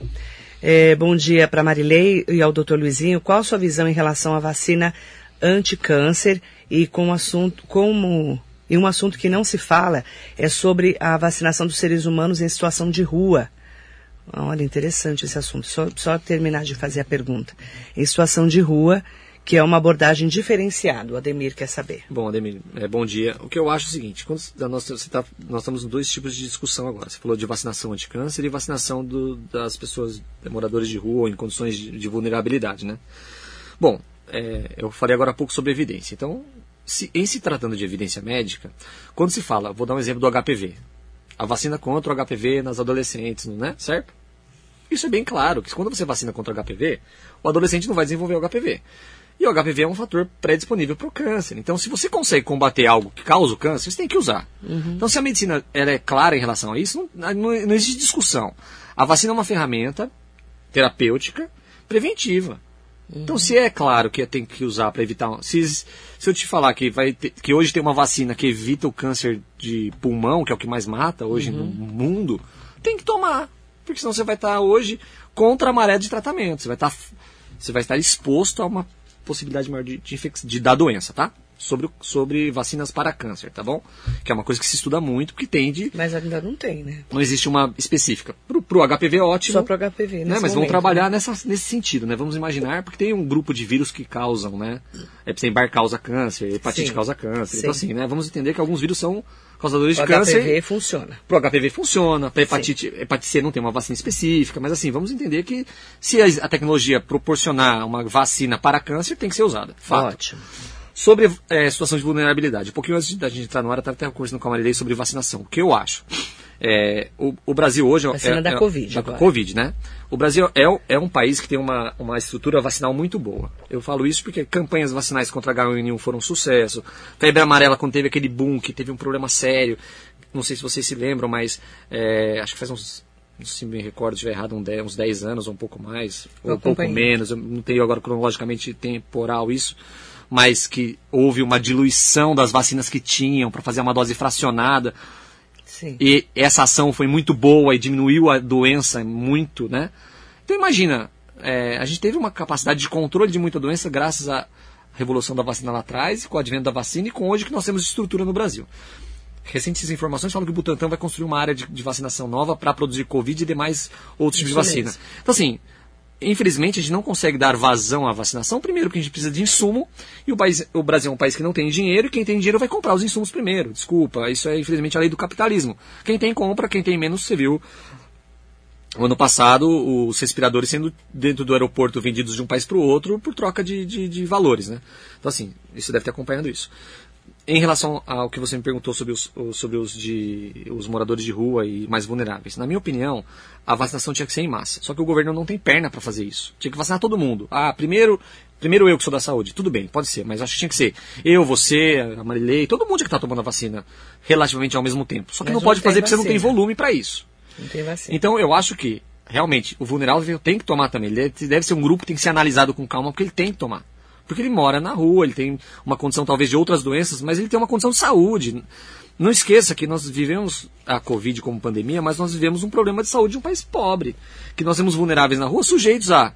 [SPEAKER 2] É, bom dia para Marilei e ao doutor Luizinho. Qual a sua visão em relação à vacina anticâncer e com um assunto como e um assunto que não se fala é sobre a vacinação dos seres humanos em situação de rua. Olha, interessante esse assunto. Só, só terminar de fazer a pergunta. Em situação de rua, que é uma abordagem diferenciada. O Ademir quer saber.
[SPEAKER 3] Bom, Ademir, é, bom dia. O que eu acho é o seguinte, quando você tá, nós estamos em dois tipos de discussão agora. Você falou de vacinação anti-câncer e vacinação do- das pessoas, eh, moradores de rua em condições de, de vulnerabilidade, né? Bom, é, eu falei agora há pouco sobre evidência. Então, se- em se tratando de evidência médica, quando se fala, vou dar um exemplo do HPV, a vacina contra o HPV nas adolescentes, não é? Certo? Isso é bem claro, que quando você vacina contra o HPV, o adolescente não vai desenvolver o HPV. E o HPV é um fator predisponível para o câncer. Então, se você consegue combater algo que causa o câncer, você tem que usar. Então, se a medicina ela é clara em relação a isso, não, não- não existe discussão. A vacina é uma ferramenta terapêutica preventiva. Então, se é claro que tem que usar para evitar. Se, se eu te falar que, vai ter- que hoje tem uma vacina que evita o câncer de pulmão, que é o que mais mata hoje no mundo, tem que tomar. Porque senão você vai estar hoje contra a maré de tratamento. Você vai estar, você vai estar exposto a uma possibilidade maior de, de, de dar doença, tá? Sobre, sobre vacinas para câncer, tá bom? Que é uma coisa que se estuda muito, porque tem de.
[SPEAKER 2] Mas ainda não tem, né?
[SPEAKER 3] Não existe uma específica. Pro, pro HPV, ótimo.
[SPEAKER 2] Só para HPV,
[SPEAKER 3] Né, mas vamos
[SPEAKER 2] momento,
[SPEAKER 3] trabalhar
[SPEAKER 2] né?
[SPEAKER 3] nessa, nesse sentido, né? Vamos imaginar, porque tem um grupo de vírus que causam, né? Epstein-Barr causa câncer, hepatite
[SPEAKER 2] Sim.
[SPEAKER 3] causa câncer.
[SPEAKER 2] Sim.
[SPEAKER 3] Então, assim, né? Vamos entender que alguns vírus são causadores de câncer.
[SPEAKER 2] HPV funciona.
[SPEAKER 3] Pro HPV funciona, para hepatite, hepatite C não tem uma vacina específica, mas assim, vamos entender que se a, a tecnologia proporcionar uma vacina para câncer, tem que ser usada. Fato.
[SPEAKER 2] Ótimo.
[SPEAKER 3] Sobre é, situação de vulnerabilidade, um pouquinho antes da gente entrar no ar, eu estava até conversando com a Marilei sobre vacinação. O que eu acho? É, o, o, Brasil hoje
[SPEAKER 2] vacina
[SPEAKER 3] é,
[SPEAKER 2] da
[SPEAKER 3] é,
[SPEAKER 2] Covid,
[SPEAKER 3] da
[SPEAKER 2] agora.
[SPEAKER 3] Covid, né? O Brasil é, é um país que tem uma, uma estrutura vacinal muito boa. Eu falo isso porque campanhas vacinais contra H1N1 foram um sucesso. Febre amarela, quando teve aquele boom, que teve um problema sério. Não sei se vocês se lembram, mas é, acho que faz uns se me recordo, estiver errado, uns 10 anos ou um pouco mais, ou um pouco menos, eu não tenho agora cronologicamente temporal isso, mas que houve uma diluição das vacinas que tinham para fazer uma dose fracionada.
[SPEAKER 2] Sim.
[SPEAKER 3] E essa ação foi muito boa e diminuiu a doença muito, né? Então imagina, é, a gente teve uma capacidade de controle de muita doença graças à revolução da vacina lá atrás, com o advento da vacina e com hoje que nós temos estrutura no Brasil. Recentes informações falam que o Butantan vai construir uma área de, de vacinação nova para produzir Covid e demais outros tipos de vacina.
[SPEAKER 2] Mesmo.
[SPEAKER 3] Então, assim, infelizmente a gente não consegue dar vazão à vacinação, primeiro porque a gente precisa de insumo, e o, país, o Brasil é um país que não tem dinheiro, e quem tem dinheiro vai comprar os insumos primeiro. Desculpa, isso é infelizmente a lei do capitalismo. Quem tem compra, quem tem menos, você viu. O ano passado, os respiradores sendo dentro do aeroporto vendidos de um país para o outro por troca de, de, de valores, né? Então, assim, isso deve ter acompanhando isso. Em relação ao que você me perguntou sobre os, sobre os, de, os moradores de rua e mais vulneráveis, na minha opinião, a vacinação tinha que ser em massa. Só que o governo não tem perna para fazer isso. Tinha que vacinar todo mundo. Ah, primeiro, primeiro eu que sou da saúde. Tudo bem, pode ser, mas acho que tinha que ser eu, você, a Marilei, todo mundo que está tomando a vacina relativamente ao mesmo tempo. Só que
[SPEAKER 2] Mas
[SPEAKER 3] não pode fazer porque você não tem
[SPEAKER 2] vacina.
[SPEAKER 3] volume para isso.
[SPEAKER 2] Não tem vacina.
[SPEAKER 3] Então eu acho que, realmente, o vulnerável tem que tomar também. Ele deve ser um grupo que tem que ser analisado com calma, porque ele tem que tomar. Porque ele mora na rua, ele tem uma condição talvez de outras doenças, mas ele tem uma condição de saúde. Não esqueça que nós vivemos a Covid como pandemia, mas nós vivemos um problema de saúde de um país pobre. Que nós temos vulneráveis na rua sujeitos a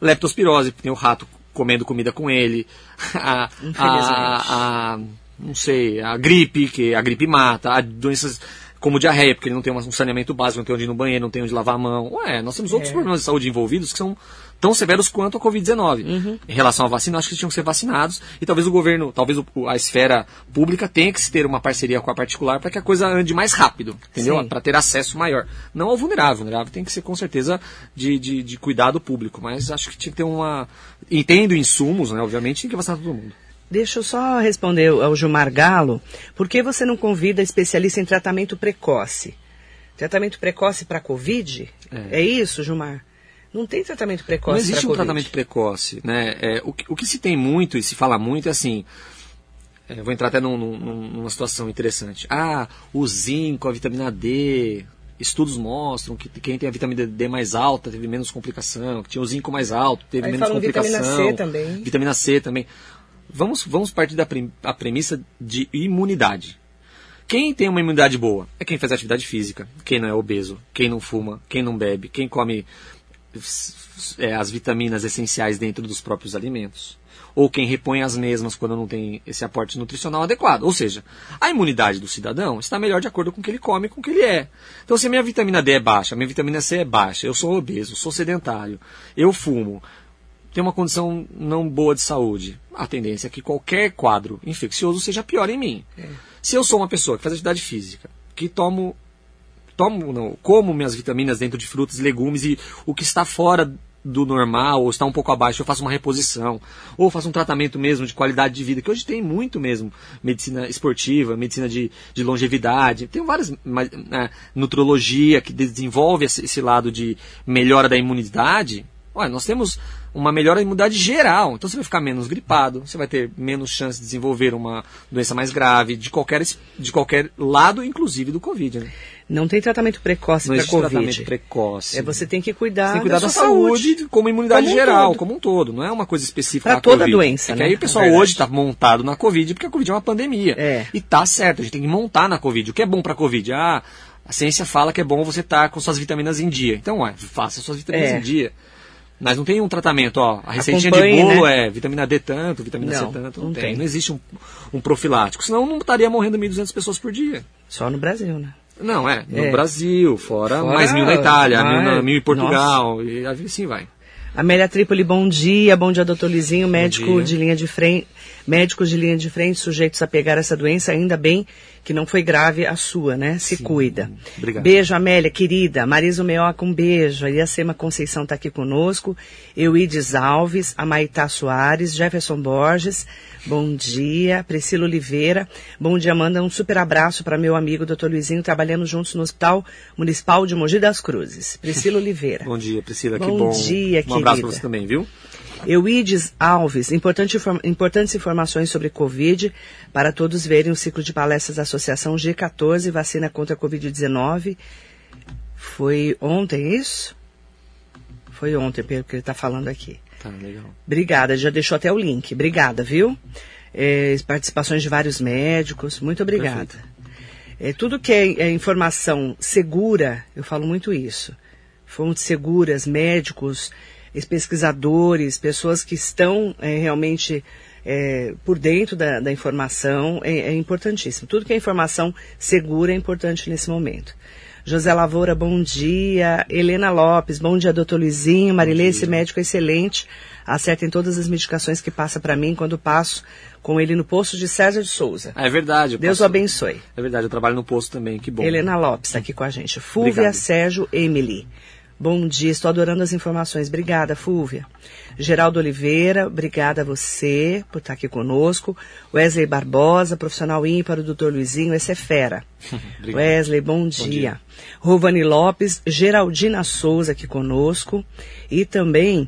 [SPEAKER 3] leptospirose, tem o rato comendo comida com ele, [LAUGHS] a, a, a não sei, a gripe, que a gripe mata, a doenças como diarreia, porque ele não tem um saneamento básico, não tem onde ir no banheiro, não tem onde lavar a mão. Ué, nós temos outros
[SPEAKER 2] É.
[SPEAKER 3] problemas de saúde envolvidos que são tão severos quanto a Covid-19.
[SPEAKER 2] Uhum.
[SPEAKER 3] Em relação à vacina, acho que eles tinham que ser vacinados e talvez o governo, talvez a esfera pública tenha que ter uma parceria com a particular para que a coisa ande mais rápido, entendeu? Para ter acesso maior. Não ao vulnerável, o vulnerável tem que ser com certeza de, de, de cuidado público, mas acho que tinha que ter uma. Entendo insumos, né? Obviamente, tem que vacinar todo mundo.
[SPEAKER 2] Deixa eu só responder ao Gilmar Galo. Por que você não convida especialista em tratamento precoce? Tratamento precoce para Covid?
[SPEAKER 3] É.
[SPEAKER 2] É. isso, Gilmar? Não tem tratamento precoce
[SPEAKER 3] Não existe um
[SPEAKER 2] Covid.
[SPEAKER 3] tratamento precoce, né? É, o, que, o que se tem muito e se fala muito é assim. é, vou entrar até num- num- numa situação interessante. Ah, o zinco, a vitamina D. Estudos mostram que quem tem a vitamina D mais alta teve menos complicação, que tinha o zinco mais alto teve
[SPEAKER 2] Aí
[SPEAKER 3] menos
[SPEAKER 2] falam vitamina
[SPEAKER 3] complicação.
[SPEAKER 2] C também.
[SPEAKER 3] Vitamina C também. Vamos, vamos partir da a premissa de imunidade. Quem tem uma imunidade boa é quem faz atividade física, quem não é obeso, quem não fuma, quem não bebe, quem come é, as vitaminas essenciais dentro dos próprios alimentos. Ou quem repõe as mesmas quando não tem esse aporte nutricional adequado. Ou seja, a imunidade do cidadão está melhor de acordo com o que ele come e com o que ele é. Então, se a minha vitamina D é baixa, a minha vitamina C é baixa, eu sou obeso, sou sedentário, eu fumo, tenho uma condição não boa de saúde, a tendência é que qualquer quadro infeccioso seja pior em mim. Se eu sou uma pessoa que faz atividade física, que tomo, tomo não, como minhas vitaminas dentro de frutas e legumes e o que está fora do normal ou está um pouco abaixo, eu faço uma reposição, ou faço um tratamento mesmo de qualidade de vida, que hoje tem muito mesmo, medicina esportiva, medicina de, de longevidade, tem várias, né, nutrologia que desenvolve esse, lado de melhora da imunidade, Olha, nós temos uma melhora da imunidade geral. Então você vai ficar menos gripado, você vai ter menos chance de desenvolver uma doença mais grave, de qualquer, de qualquer lado, inclusive do Covid. Né?
[SPEAKER 2] Não tem tratamento precoce para Covid.
[SPEAKER 3] tratamento precoce.
[SPEAKER 2] É, você tem que cuidar,
[SPEAKER 3] Você tem que cuidar da,
[SPEAKER 2] sua
[SPEAKER 3] saúde, como imunidade
[SPEAKER 2] Como um
[SPEAKER 3] geral,
[SPEAKER 2] todo.
[SPEAKER 3] como um todo. Não é uma coisa específica
[SPEAKER 2] Pra
[SPEAKER 3] da
[SPEAKER 2] toda
[SPEAKER 3] Covid.
[SPEAKER 2] doença,
[SPEAKER 3] É que
[SPEAKER 2] né,
[SPEAKER 3] aí o pessoal
[SPEAKER 2] verdade.
[SPEAKER 3] hoje está montado na Covid porque a Covid é uma pandemia.
[SPEAKER 2] É.
[SPEAKER 3] E tá certo, a gente tem que montar na Covid. O que é bom para Covid? Ah, a ciência fala que é bom você estar com suas vitaminas em dia. Então, ué, faça suas vitaminas
[SPEAKER 2] É.
[SPEAKER 3] em dia. Mas não tem um tratamento, ó. A receitinha de bolo
[SPEAKER 2] né?
[SPEAKER 3] é vitamina D tanto, vitamina
[SPEAKER 2] Não,
[SPEAKER 3] C tanto. Não,
[SPEAKER 2] não
[SPEAKER 3] tem.
[SPEAKER 2] tem.
[SPEAKER 3] Não existe um, um profilático. Senão não estaria morrendo 1.200 pessoas por dia.
[SPEAKER 2] Só no Brasil, né?
[SPEAKER 3] Não, é. No
[SPEAKER 2] É.
[SPEAKER 3] Brasil, fora,
[SPEAKER 2] Fora
[SPEAKER 3] mais mil na Itália, mil, na- mil em Portugal, e assim vai.
[SPEAKER 2] Amélia Trípoli, bom dia. Bom dia, doutor Lizinho, médico de linha de frente. Médicos de linha de frente sujeitos a pegar essa doença, ainda bem que não foi grave a sua, né? Se Sim. cuida. Obrigado. Beijo, Amélia, querida. Marisa Meoca, um beijo. A Iacema Conceição está aqui conosco. Euides Alves, a Maitá Soares, Jefferson Borges, bom dia. Priscila Oliveira, bom dia, manda um super abraço para meu amigo Dr. Luizinho, trabalhando juntos no Hospital Municipal de Mogi das Cruzes. Priscila [LAUGHS] Oliveira.
[SPEAKER 3] bom dia, Priscila,
[SPEAKER 2] bom
[SPEAKER 3] que bom.
[SPEAKER 2] Bom dia,
[SPEAKER 3] um
[SPEAKER 2] querida.
[SPEAKER 3] Um abraço para você também, viu?
[SPEAKER 2] Euides Alves, importante, importantes informações sobre Covid para todos verem o ciclo de palestras da Associação G14, vacina contra a Covid-19. Foi ontem isso? Foi ontem, pelo que ele está falando aqui.
[SPEAKER 3] Tá, legal.
[SPEAKER 2] Obrigada, já deixou até o link. Obrigada, viu? É, participações de vários médicos, muito obrigada. É, tudo que é, é informação segura, eu falo muito isso. Fontes seguras, médicos, pesquisadores, pessoas que estão é, realmente é, por dentro da, da informação, é, é, importantíssimo. Tudo que é informação segura é importante nesse momento. José Lavoura, bom dia. Helena Lopes, bom dia, doutor Luizinho. Marilê, esse médico é excelente. Acerta em todas as medicações que passa para mim quando passo com ele no posto de César de Souza.
[SPEAKER 3] Ah, é verdade.
[SPEAKER 2] Deus o abençoe.
[SPEAKER 3] É verdade, eu trabalho no posto também, que bom.
[SPEAKER 2] Helena Lopes está aqui com a gente. Fúvia Obrigado. Sérgio Emily. Bom dia, estou adorando as informações. Obrigada, Fúvia. Geraldo Oliveira, obrigada a você por estar aqui conosco. Wesley Barbosa, profissional ímpar, o doutor Luizinho, esse é fera. [LAUGHS] Wesley, bom dia. bom dia. Rovani Lopes, Geraldina Souza aqui conosco. E também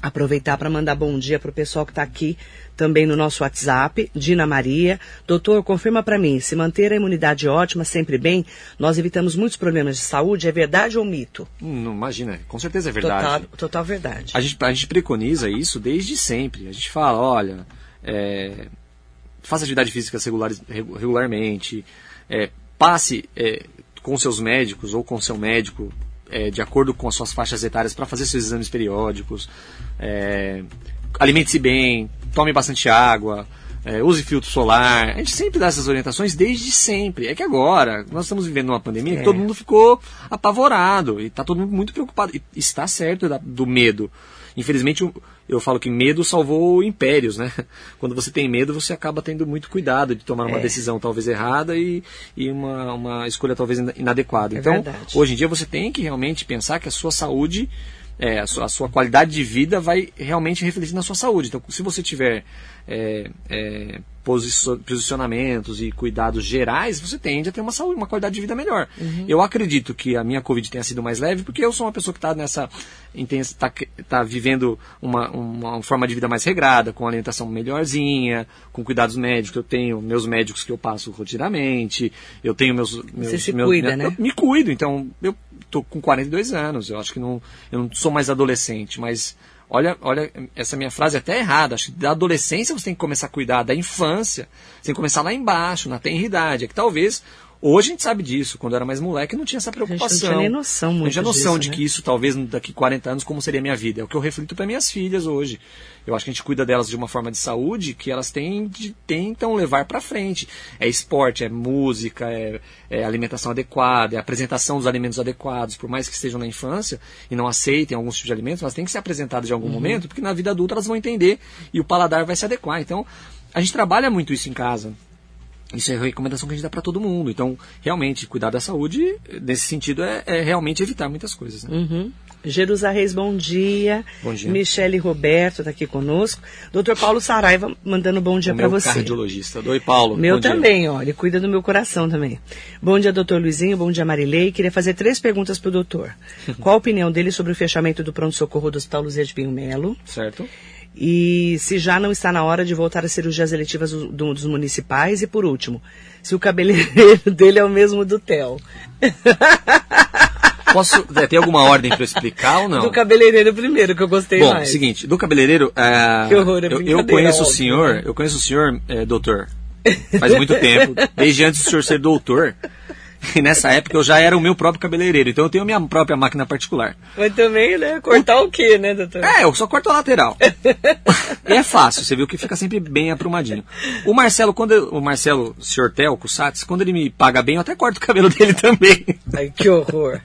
[SPEAKER 2] aproveitar para mandar bom dia para o pessoal que está aqui também no nosso WhatsApp, Dina Maria. Doutor, confirma para mim, se manter a imunidade ótima, sempre bem, nós evitamos muitos problemas de saúde, é verdade ou mito?
[SPEAKER 3] Não, imagina, com certeza é verdade.
[SPEAKER 2] Total, total verdade.
[SPEAKER 3] A gente, a gente preconiza isso desde sempre. A gente fala, olha, é, faça atividade física regular, regularmente, é, passe é, com seus médicos ou com seu médico é, de acordo com as suas faixas etárias para fazer seus exames periódicos, é, alimente-se bem, tome bastante água, é, use filtro solar. A gente sempre dá essas orientações desde sempre. É que agora, nós estamos vivendo uma pandemia é. que todo mundo ficou apavorado e está todo mundo muito preocupado. E está certo do medo. Infelizmente, eu, eu falo que medo salvou impérios, né? [LAUGHS] Quando você tem medo, você acaba tendo muito cuidado de tomar uma é. decisão talvez errada e, e uma, uma escolha talvez inadequada. É então, verdade. hoje em dia você tem que realmente pensar que a sua saúde é, a, sua, a, sua, qualidade de vida vai realmente refletir na sua saúde. Então, se você tiver é, é, posicionamentos e cuidados gerais, você tende a ter uma saúde, uma qualidade de vida melhor. Uhum. Eu acredito que a minha Covid tenha sido mais leve, porque eu sou uma pessoa que está nessa está tá vivendo uma, uma forma de vida mais regrada, com alimentação melhorzinha, com cuidados médicos. Eu tenho meus médicos que eu passo rotineiramente, eu tenho meus. meus
[SPEAKER 2] você se
[SPEAKER 3] meus,
[SPEAKER 2] cuida,
[SPEAKER 3] minha,
[SPEAKER 2] né?
[SPEAKER 3] me cuido, então eu tô com 42 anos, eu acho que não, eu não sou mais adolescente, mas olha, olha, essa minha frase é até errada, acho que da adolescência você tem que começar a cuidar, da infância, você tem que começar lá embaixo, na tenridade, é que talvez Hoje a gente sabe disso. Quando eu era mais moleque, não tinha essa preocupação. A gente
[SPEAKER 2] não tinha nem noção muito
[SPEAKER 3] Não tinha noção
[SPEAKER 2] disso,
[SPEAKER 3] de
[SPEAKER 2] né?
[SPEAKER 3] que isso, talvez, daqui 40 anos, como seria a minha vida. É o que eu reflito para minhas filhas hoje. Eu acho que a gente cuida delas de uma forma de saúde que elas têm de, tentam levar para frente. É esporte, é música, é, é, alimentação adequada, é apresentação dos alimentos adequados. Por mais que estejam na infância e não aceitem alguns tipos de alimentos, elas têm que ser apresentadas de algum uhum. momento, porque na vida adulta elas vão entender e o paladar vai se adequar. Então, a gente trabalha muito isso em casa. Isso é a recomendação que a gente dá para todo mundo. Então, realmente, cuidar da saúde, nesse sentido, é, é realmente evitar muitas coisas. Né?
[SPEAKER 2] Uhum. Jerusa Reis, bom dia.
[SPEAKER 3] Bom dia.
[SPEAKER 2] Michele Roberto está aqui conosco. Doutor Paulo Saraiva mandando bom dia para você.
[SPEAKER 3] cardiologista. Oi, Paulo.
[SPEAKER 2] Meu também,
[SPEAKER 3] dia.
[SPEAKER 2] ó. Ele cuida do meu coração também. Bom dia, doutor Luizinho. Bom dia, Marilei. Queria fazer três perguntas para o doutor. [LAUGHS] Qual a opinião dele sobre o fechamento do pronto-socorro do Hospital Luzia de Pinho Melo?
[SPEAKER 3] Certo
[SPEAKER 2] e se já não está na hora de voltar às cirurgias eletivas do, do, dos municipais. E por último, se o cabeleireiro [LAUGHS] dele é o mesmo do Theo. [LAUGHS]
[SPEAKER 3] Posso, é, tem alguma ordem para eu explicar ou não?
[SPEAKER 2] Do cabeleireiro primeiro, que eu gostei
[SPEAKER 3] Bom,
[SPEAKER 2] mais.
[SPEAKER 3] seguinte, do cabeleireiro, uh,
[SPEAKER 2] que horror, é
[SPEAKER 3] eu, eu, conheço óbvio, o senhor, né? eu conheço o senhor, é, doutor, faz muito [LAUGHS] tempo, desde antes do senhor ser doutor. E [LAUGHS] nessa época eu já era o meu próprio cabeleireiro, então eu tenho a minha própria máquina particular.
[SPEAKER 2] Mas também, né? Cortar o, o quê, né, doutor?
[SPEAKER 3] É, eu só corto a lateral. [LAUGHS] e é fácil, você viu que fica sempre bem aprumadinho. O Marcelo, quando eu, o Marcelo, senhor Telco Satz, quando ele me paga bem, eu até corto o cabelo [LAUGHS] dele também.
[SPEAKER 2] Ai, que horror.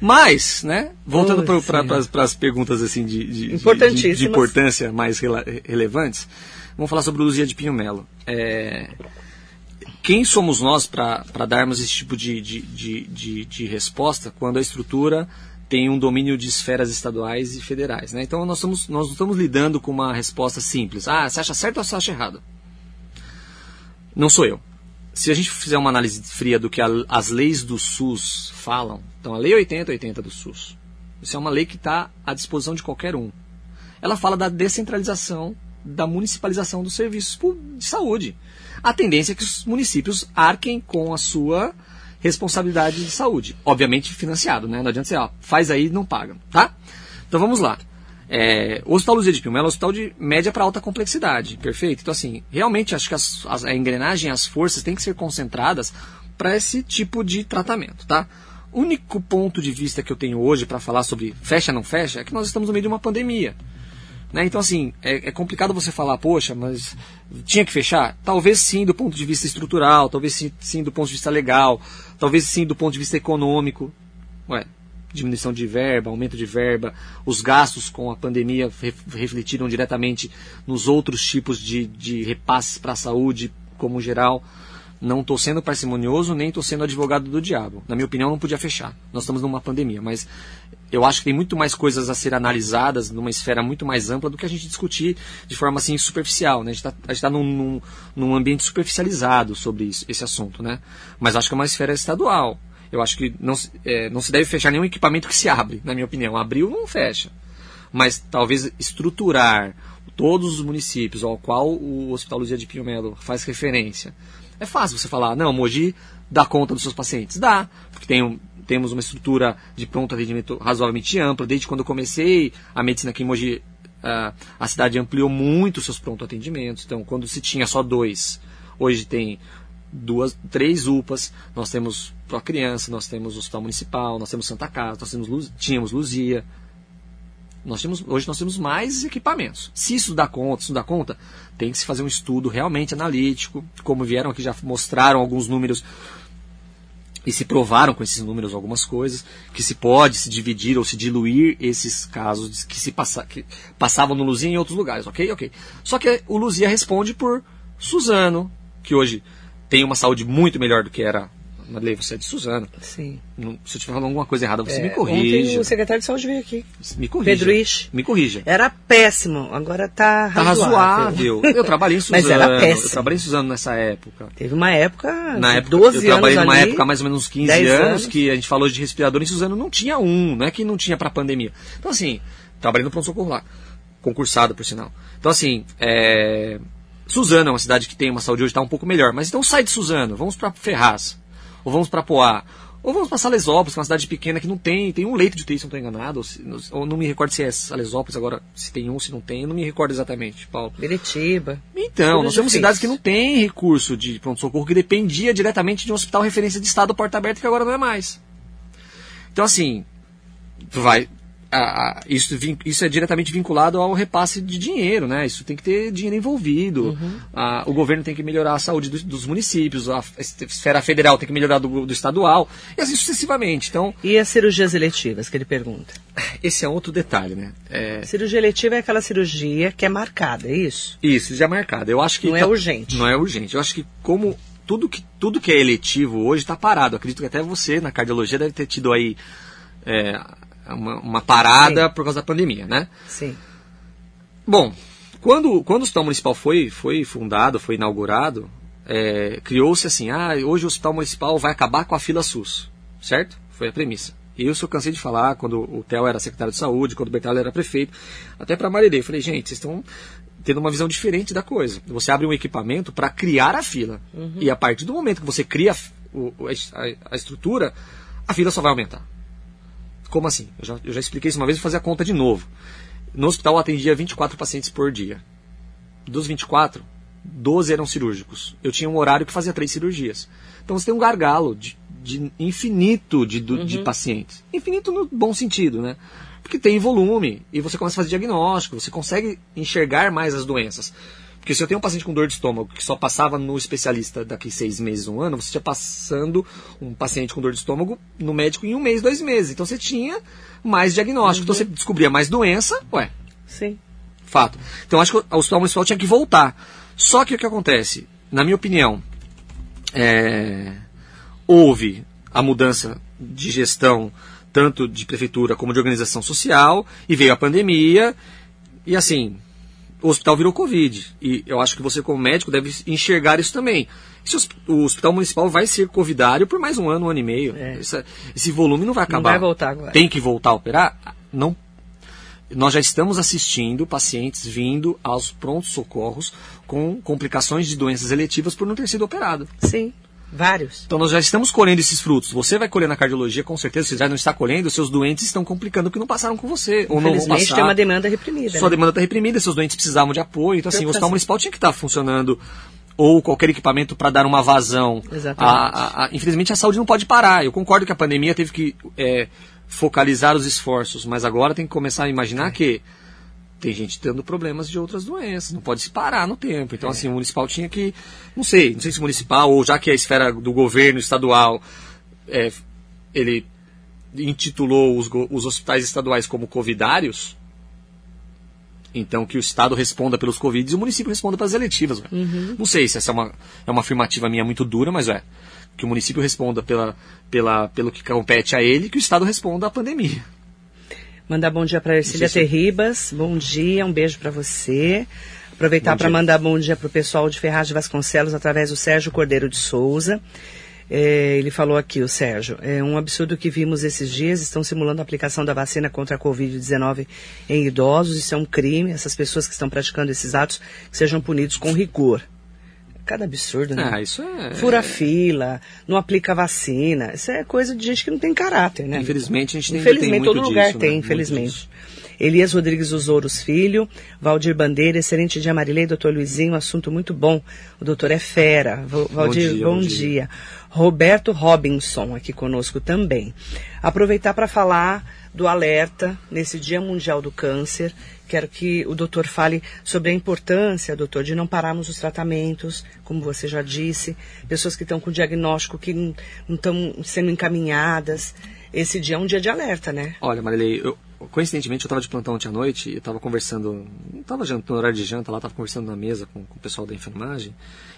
[SPEAKER 3] Mas, né, voltando
[SPEAKER 2] Ui,
[SPEAKER 3] para as perguntas assim de, de, de- de, importância mais rela- relevantes, vamos falar sobre o Luzia de Pinho Melo. É, quem somos nós para darmos esse tipo de, de, de, de, de resposta quando a estrutura tem um domínio de esferas estaduais e federais? Né? Então nós, estamos, nós não estamos lidando com uma resposta simples. Ah, você acha certo ou você acha errado? Não sou eu. Se a gente fizer uma análise fria do que a- as leis do SUS falam, então a Lei 8080 do SUS, isso é uma lei que está à disposição de qualquer um. Ela fala da descentralização, da municipalização dos serviços de saúde. A tendência é que os municípios arquem com a sua responsabilidade de saúde. Obviamente financiado, né? Não adianta você, ó, faz aí e não paga, tá? Então vamos lá. É, o Hospital Luzia de Pilma é um hospital de média para alta complexidade, perfeito? Então, assim, realmente acho que as- as- a engrenagem, as forças têm que ser concentradas para esse tipo de tratamento, tá? Único ponto de vista que eu tenho hoje para falar sobre fecha não fecha é que nós estamos no meio de uma pandemia. Né? Então, assim, é, é complicado você falar, poxa, mas tinha que fechar? Talvez sim do ponto de vista estrutural, talvez sim, sim do ponto de vista legal, talvez sim do ponto de vista econômico. Ué, diminuição de verba, aumento de verba, os gastos com a pandemia re- refletiram diretamente nos outros tipos de, de repasses para a saúde, como geral. Não estou sendo parcimonioso, nem estou sendo advogado do diabo. Na minha opinião, não podia fechar. Nós estamos numa pandemia, mas eu acho que tem muito mais coisas a ser analisadas numa esfera muito mais ampla do que a gente discutir de forma assim superficial. Né? A gente está num, num, num ambiente superficializado sobre isso, esse assunto. Né? Mas acho que é uma esfera estadual. Eu acho que não, é, não se deve fechar nenhum equipamento que se abre, na minha opinião. Abriu, não fecha. Mas talvez estruturar todos os municípios ao qual o Hospital Luzia de Pinho Melo faz referência. É fácil você falar, não, Mogi dá conta dos seus pacientes. Dá, porque tem um- temos uma estrutura de pronto atendimento razoavelmente ampla. Desde quando eu comecei a medicina aqui em Mogi, ah, a cidade ampliou muito os seus pronto atendimentos. Então, quando se tinha só dois, hoje tem duas, três UPAs, nós temos Pro Criança, nós temos Hospital Municipal, nós temos Santa Casa, nós temos tínhamos Luzia. Nós temos, hoje nós temos mais equipamentos. Se isso dá conta, se não dá conta, tem que se fazer um estudo realmente analítico, como vieram aqui, já mostraram alguns números e se provaram com esses números algumas coisas, que se pode se dividir ou se diluir esses casos que se passa, que passavam no Luzia em outros lugares, ok? Ok. Só que o Luzia responde por Suzano, que hoje tem uma saúde muito melhor do que era. Madeleine, você é de Suzano.
[SPEAKER 2] Sim.
[SPEAKER 3] Não- se eu estiver falando alguma coisa errada, você
[SPEAKER 2] É,
[SPEAKER 3] me
[SPEAKER 2] Ontem
[SPEAKER 3] corrija.
[SPEAKER 2] o secretário de saúde veio aqui.
[SPEAKER 3] Me corrija.
[SPEAKER 2] Pedro Isch.
[SPEAKER 3] Me corrija.
[SPEAKER 2] Era péssimo, agora tá
[SPEAKER 3] Tá
[SPEAKER 2] razoável.
[SPEAKER 3] razoável. Eu trabalhei em Suzano. [LAUGHS]
[SPEAKER 2] Mas era péssimo.
[SPEAKER 3] Eu trabalhei em Suzano nessa época.
[SPEAKER 2] Teve uma época,
[SPEAKER 3] Na época
[SPEAKER 2] 12
[SPEAKER 3] eu trabalhei
[SPEAKER 2] anos
[SPEAKER 3] numa
[SPEAKER 2] ali,
[SPEAKER 3] época mais ou menos uns 15
[SPEAKER 2] 10
[SPEAKER 3] anos,
[SPEAKER 2] anos.
[SPEAKER 3] que a gente falou de respirador em Suzano, não tinha um, não é que não tinha para pandemia. Então assim, trabalhei no pronto-socorro lá, concursado por sinal. Então assim, é... Suzano é uma cidade que tem uma saúde hoje está um pouco melhor, mas então sai de Suzano, vamos para Ferraz, ou vamos para Poá, ou vamos para Salesópolis, que é uma cidade pequena que não tem, tem um leito de UTI, se não estou enganado, ou, se- ou não me recordo se é Salesópolis agora, se tem um, se não tem, não me recordo exatamente, Paulo.
[SPEAKER 2] Biritiba.
[SPEAKER 3] Então,
[SPEAKER 2] Tudo
[SPEAKER 3] nós temos cidades que não têm recurso de pronto-socorro, que dependia diretamente de um hospital referência de Estado porta aberta, que agora não é mais. Então, assim, vai. A- a- isso, isso é diretamente vinculado ao repasse de dinheiro, né? Isso tem que ter dinheiro envolvido.
[SPEAKER 2] Uhum.
[SPEAKER 3] A- o governo tem que melhorar a saúde dos, dos municípios, a esfera federal tem que melhorar do, do estadual, e assim sucessivamente. Então,
[SPEAKER 2] E as cirurgias eletivas, que ele pergunta? [LAUGHS]
[SPEAKER 3] esse é outro detalhe, né? É,
[SPEAKER 2] Cirurgia eletiva é aquela cirurgia que é marcada, é isso?
[SPEAKER 3] Isso, já é marcado. Eu acho que
[SPEAKER 2] Não é urgente.
[SPEAKER 3] Não é urgente. Eu acho que como tudo que, tudo que é eletivo hoje está parado. Eu acredito que até você na cardiologia deve ter tido aí é, uma, uma parada por causa da pandemia, né?
[SPEAKER 2] Sim.
[SPEAKER 3] Bom, quando, quando o Hospital Municipal foi, foi fundado, foi inaugurado, é, criou-se assim, ah, hoje o Hospital Municipal vai acabar com a fila SUS, certo? Foi a premissa. E isso eu cansei de falar quando o Theo era secretário de saúde, quando o Bertalho era prefeito, até para a. Eu falei, gente, vocês estão tendo uma visão diferente da coisa. Você abre um equipamento para criar a fila. E a partir do momento que você cria o- a, a estrutura, a fila só vai aumentar. Como assim? Eu já, eu já expliquei isso uma vez, vou fazer a conta de novo. No hospital eu atendia 24 pacientes por dia. Dos 24, 12 eram cirúrgicos. Eu tinha um horário que fazia três cirurgias. Então você tem um gargalo de, de infinito de, do- de pacientes. Infinito no bom sentido, né? Porque tem volume e você começa a fazer diagnóstico, você consegue enxergar mais as doenças. Porque se eu tenho um paciente com dor de estômago que só passava no especialista daqui seis meses, um ano, você tinha passando um paciente com dor de estômago no médico em um mês, dois meses. Então você tinha mais diagnóstico. Uhum. Então você descobria mais doença, ué.
[SPEAKER 2] Sim.
[SPEAKER 3] Fato. Então acho que o hospital municipal tinha que voltar. Só que o que acontece? Na minha opinião, é, houve a mudança de gestão tanto de prefeitura como de organização social e veio a pandemia e assim o hospital virou Covid. E eu acho que você, como médico, deve enxergar isso também. Esse, o hospital municipal vai ser covidário por mais um ano, um ano e meio. É. Esse, esse, volume não vai acabar.
[SPEAKER 2] Não vai voltar agora.
[SPEAKER 3] Tem que voltar a operar? Não. Nós já estamos assistindo pacientes vindo aos prontos socorros com complicações de doenças eletivas por não ter sido operado.
[SPEAKER 2] Sim. Vários.
[SPEAKER 3] Então nós já estamos colhendo esses frutos. Você vai colher na cardiologia, com certeza. Você já não está colhendo, seus doentes estão complicando porque não passaram com você. Ou não vão passar.
[SPEAKER 2] tem uma demanda reprimida.
[SPEAKER 3] Sua né? demanda está reprimida, seus doentes precisavam de apoio. Então, assim, o hospital municipal tinha que estar funcionando ou qualquer equipamento para dar uma vazão.
[SPEAKER 2] Exatamente. A,
[SPEAKER 3] a, a, infelizmente a saúde não pode parar. Eu concordo que a pandemia teve que é, focalizar os esforços, mas agora tem que começar a imaginar é. que tem gente tendo problemas de outras doenças, não pode se parar no tempo. Então, é. assim, o municipal tinha que, não sei, não sei se municipal ou já que é a esfera do governo estadual, é, ele intitulou os, os hospitais estaduais como covidários, então que o Estado responda pelos Covid e o município responda pelas eletivas.
[SPEAKER 2] Uhum.
[SPEAKER 3] Não sei se essa é uma, é uma afirmativa minha muito dura, mas é. Que o município responda pela, pela, pelo que compete a ele, que o Estado responda à pandemia.
[SPEAKER 2] Mandar bom dia para Ercília Terribas. Bom dia, um beijo para você. Aproveitar para mandar bom dia para o pessoal de Ferraz de Vasconcelos através do Sérgio Cordeiro de Souza. É, ele falou aqui, o Sérgio, é um absurdo que vimos esses dias, estão simulando a aplicação da vacina contra a Covid-19 em idosos, isso é um crime, essas pessoas que estão praticando esses atos sejam punidos com rigor cada absurdo, né?
[SPEAKER 3] Ah, isso é.
[SPEAKER 2] Fura fila, não aplica vacina. Isso é coisa de gente que não tem caráter, né?
[SPEAKER 3] Infelizmente, a gente tem
[SPEAKER 2] Infelizmente,
[SPEAKER 3] tem
[SPEAKER 2] todo lugar
[SPEAKER 3] disso,
[SPEAKER 2] tem,
[SPEAKER 3] né?
[SPEAKER 2] infelizmente. Elias Rodrigues Osouros Filho, Valdir Bandeira, excelente dia, Marilei, doutor Luizinho, assunto muito bom. O doutor é fera. Valdir, bom dia. Bom, bom dia. dia. Roberto Robinson aqui conosco também. Aproveitar para falar do alerta nesse Dia Mundial do Câncer. Quero que o doutor fale sobre a importância, doutor, de não pararmos os tratamentos, como você já disse, pessoas que estão com diagnóstico que não estão sendo encaminhadas. Esse dia é um dia de alerta, né?
[SPEAKER 3] Olha, Marilei, eu, coincidentemente eu estava de plantão ontem à noite e estava conversando, estava no horário de janta lá, estava conversando na mesa com, com, o pessoal da enfermagem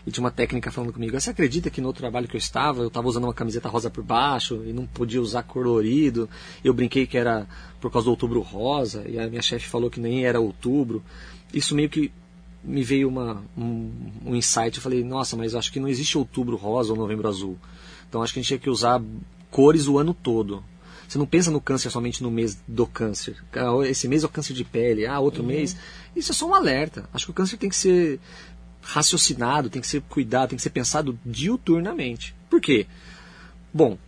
[SPEAKER 3] e tinha uma técnica falando comigo, você acredita que no outro trabalho que eu estava, eu estava usando uma camiseta rosa por baixo e não podia usar colorido, eu brinquei que era por causa do outubro rosa e a minha chefe falou que nem era outubro, isso meio que me veio uma, um, um insight, eu falei, nossa, mas acho que não existe outubro rosa ou novembro azul, então acho que a gente tinha que usar cores o ano todo, você não pensa no câncer somente no mês do câncer. Ah, esse mês é o câncer de pele, ah, outro uhum. mês. Isso é só um alerta. Acho que o câncer tem que ser raciocinado, tem que ser cuidado, tem que ser pensado diuturnamente. Por quê? Bom,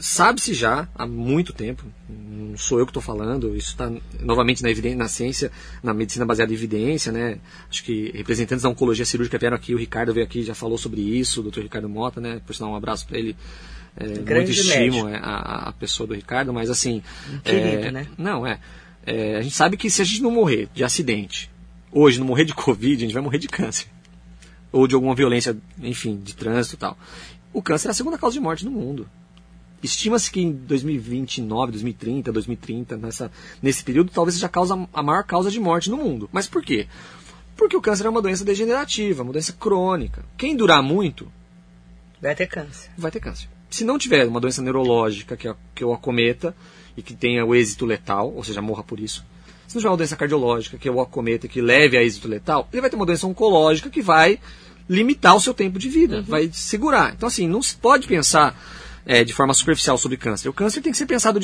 [SPEAKER 3] sabe-se já há muito tempo, não sou eu que estou falando, isso está novamente na, evidência, na ciência, na medicina baseada em evidência, né? Acho que representantes da oncologia cirúrgica vieram aqui, o Ricardo veio aqui já falou sobre isso, o Dr. Ricardo Mota, né? Por sinal, um abraço para ele. É, muito estimo é, a, a, pessoa do Ricardo, mas assim.
[SPEAKER 2] Querido, é,
[SPEAKER 3] né? Não, é, é. A gente sabe que se a gente não morrer de acidente, hoje não morrer de Covid, a gente vai morrer de câncer. Ou de alguma violência, enfim, de trânsito e tal. O câncer é a segunda causa de morte no mundo. Estima-se que em 2029, 2030, 2030, nessa, nesse período, talvez seja a, causa, a maior causa de morte no mundo. Mas por quê? Porque o câncer é uma doença degenerativa, uma doença crônica. Quem durar muito.
[SPEAKER 2] Vai ter câncer.
[SPEAKER 3] Vai ter câncer se não tiver uma doença neurológica que, que o acometa e que tenha o êxito letal, ou seja, morra por isso, se não tiver uma doença cardiológica que o acometa e que leve a êxito letal, ele vai ter uma doença oncológica que vai limitar o seu tempo de vida, uhum. vai segurar. Então, assim, não se pode pensar é, de forma superficial sobre câncer. O câncer tem que ser pensado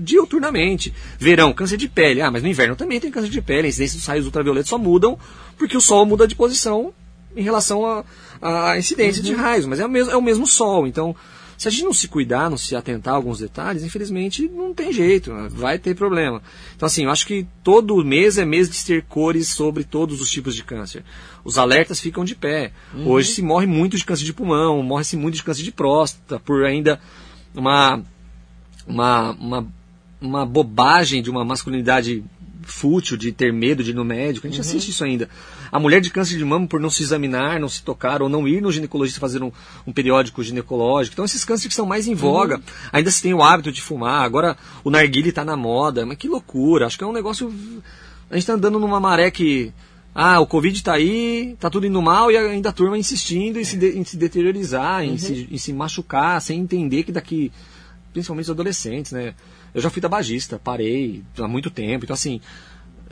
[SPEAKER 3] diuturnamente. Verão, câncer de pele. Ah, mas no inverno também tem câncer de pele. A incidência dos raios ultravioletos só mudam porque o sol muda de posição em relação à incidência uhum. de raios. Mas é o, mesmo, é o mesmo sol. Então, se a gente não se cuidar, não se atentar a alguns detalhes, infelizmente não tem jeito, vai ter problema. Então, assim, eu acho que todo mês é mês de ter cores sobre todos os tipos de câncer. Os alertas ficam de pé. Uhum. Hoje se morre muito de câncer de pulmão, morre-se muito de câncer de próstata, por ainda uma, uma, uma, uma bobagem de uma masculinidade fútil de ter medo de ir no médico. A gente assiste isso ainda. A mulher de câncer de mama por não se examinar, não se tocar ou não ir no ginecologista fazer um, um periódico ginecológico. Então esses cânceres que são mais em voga. Ainda se tem o hábito de fumar. Agora o narguile está na moda. Mas que loucura. Acho que é um negócio... A gente está andando numa maré que... Ah, o Covid está aí, tá tudo indo mal e ainda a turma insistindo em se, de, em se deteriorizar, em, se, em se machucar, sem entender que daqui, principalmente os adolescentes, né? Eu já fui tabagista, parei há muito tempo. Então, assim,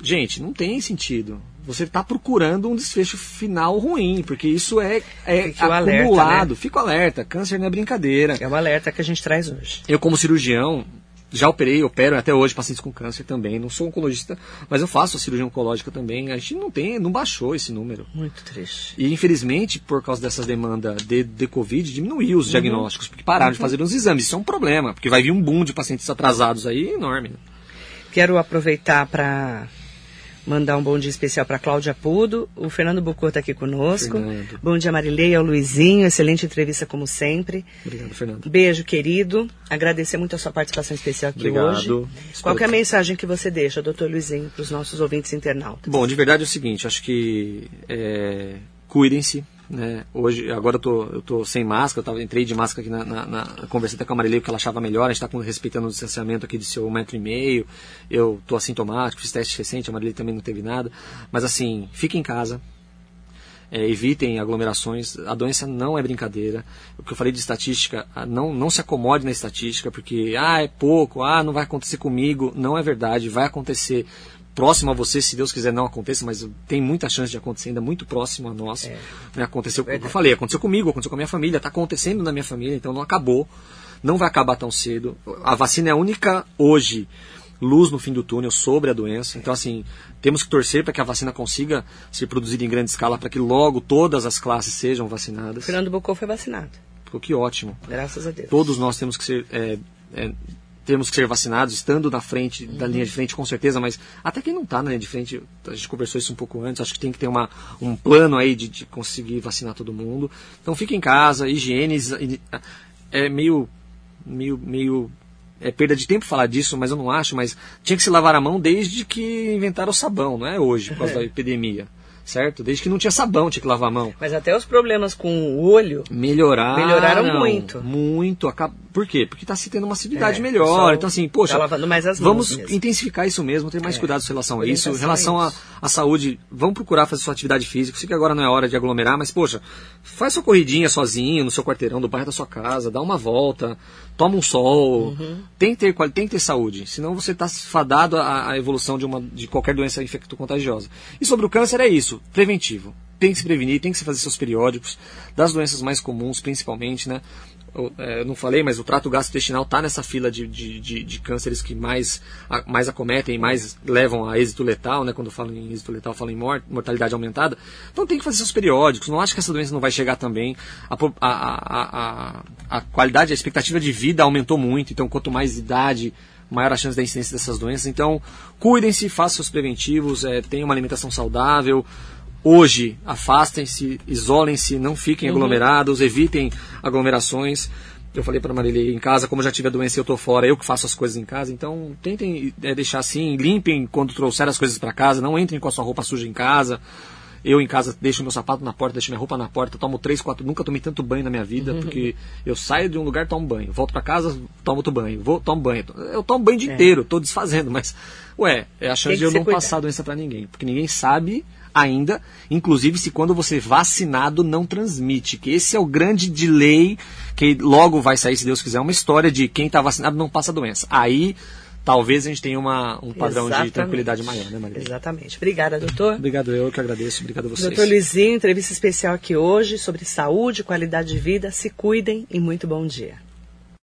[SPEAKER 3] gente, não tem sentido. Você está procurando um desfecho final ruim, porque isso é, é acumulado. Alerta, né? Fico alerta, câncer não é brincadeira.
[SPEAKER 2] É o alerta que a gente traz hoje.
[SPEAKER 3] Eu, como cirurgião, já operei, opero até hoje pacientes com câncer também. Não sou oncologista, mas eu faço a cirurgia oncológica também. A gente não tem, não baixou esse número.
[SPEAKER 2] Muito triste.
[SPEAKER 3] E infelizmente, por causa dessas demandas de, de Covid, diminuiu os uhum. diagnósticos, porque pararam uhum. de fazer os exames. Isso é um problema, porque vai vir um boom de pacientes atrasados aí enorme. Né?
[SPEAKER 2] Quero aproveitar para Mandar um bom dia especial para Cláudia Pudo. O Fernando Bucô está aqui conosco. Fernando. Bom dia, Marileia, ao Luizinho. Excelente entrevista, como sempre.
[SPEAKER 3] Obrigado, Fernando.
[SPEAKER 2] Beijo, querido. Agradecer muito a sua participação especial aqui Obrigado. hoje. Qual é a mensagem que você deixa, doutor Luizinho, para os nossos ouvintes internautas?
[SPEAKER 3] Bom, de verdade é o seguinte, acho que é, cuidem-se, né? Hoje, agora eu tô, eu tô sem máscara, eu tava, entrei de máscara aqui na, na, na até com a Marilei porque ela achava melhor, a gente está respeitando o distanciamento aqui de seu metro e meio, eu tô assintomático, fiz teste recente, a Marilei também não teve nada, mas assim, fique em casa, é, evitem aglomerações, a doença não é brincadeira, o que eu falei de estatística, não, não se acomode na estatística, porque, ah, é pouco, ah, não vai acontecer comigo, não é verdade, vai acontecer, próximo a você, se Deus quiser não aconteça, mas tem muita chance de acontecer ainda muito próximo a nós. É. Né, aconteceu, como eu falei, aconteceu comigo, aconteceu com a minha família, está acontecendo na minha família, então não acabou, não vai acabar tão cedo. A vacina é a única hoje luz no fim do túnel sobre a doença. Então assim, temos que torcer para que a vacina consiga ser produzida em grande escala para que logo todas as classes sejam vacinadas.
[SPEAKER 2] Fernando Bocô foi vacinado.
[SPEAKER 3] Pô, que ótimo.
[SPEAKER 2] Graças a Deus.
[SPEAKER 3] Todos nós temos que ser é, é, temos que ser vacinados, estando na frente, da linha de frente, com certeza, mas até quem não está na linha de frente, a gente conversou isso um pouco antes, acho que tem que ter uma, um plano aí de, de conseguir vacinar todo mundo. Então fique em casa, higiene, é meio, meio, meio é perda de tempo falar disso, mas eu não acho, mas tinha que se lavar a mão desde que inventaram o sabão, não é hoje, por causa da epidemia certo? Desde que não tinha sabão, tinha que lavar a mão.
[SPEAKER 2] Mas até os problemas com o olho
[SPEAKER 3] melhoraram,
[SPEAKER 2] melhoraram muito.
[SPEAKER 3] Muito. Por quê? Porque está se tendo uma assiduidade é, melhor. Então, assim, poxa, tá vamos mesmo. intensificar isso mesmo, ter mais é. cuidado em relação a isso. Em relação à saúde, vamos procurar fazer sua atividade física. Sei que agora não é hora de aglomerar, mas, poxa, faz sua corridinha sozinho no seu quarteirão, do bairro da sua casa, dá uma volta, toma um sol. Uhum. Tem, que ter, tem que ter saúde, senão você está fadado à, à evolução de, uma, de qualquer doença infecto-contagiosa. E sobre o câncer é isso preventivo. Tem que se prevenir, tem que se fazer seus periódicos, das doenças mais comuns principalmente, né? Eu, é, não falei, mas o trato gastrointestinal está nessa fila de, de, de, de, cânceres que mais, mais acometem, mais levam a êxito letal, né? Quando eu falo em êxito letal, eu falo em mort, mortalidade aumentada. Então tem que fazer seus periódicos. Não acho que essa doença não vai chegar também. A, a, a, a qualidade, a expectativa de vida aumentou muito. Então, quanto mais idade, maior a chance da incidência dessas doenças. Então, cuidem-se, façam seus preventivos, é, tenham uma alimentação saudável, Hoje, afastem-se, isolem-se, não fiquem uhum. aglomerados, evitem aglomerações. Eu falei para Marília em casa, como já tive a doença e eu estou fora, eu que faço as coisas em casa. Então, tentem é, deixar assim, limpem quando trouxer as coisas para casa, não entrem com a sua roupa suja em casa. Eu em casa deixo meu sapato na porta, deixo minha roupa na porta, tomo três, quatro. Nunca tomei tanto banho na minha vida, uhum. porque eu saio de um lugar, tomo banho, volto para casa, tomo outro banho, vou, tomo banho. Eu tomo banho o dia é. inteiro, estou desfazendo, mas, ué, é a chance de eu não passar a doença para ninguém, porque ninguém sabe ainda, inclusive se quando você vacinado não transmite, que esse é o grande delay que logo vai sair, se Deus quiser, uma história de quem está vacinado não passa doença. Aí talvez a gente tenha uma, um padrão Exatamente. de tranquilidade maior, né, Maria?
[SPEAKER 2] Exatamente. Obrigada, doutor.
[SPEAKER 3] Obrigado, eu que agradeço. Obrigado a vocês.
[SPEAKER 2] Doutor Luizinho, entrevista especial aqui hoje sobre saúde, qualidade de vida. Se cuidem e muito bom dia.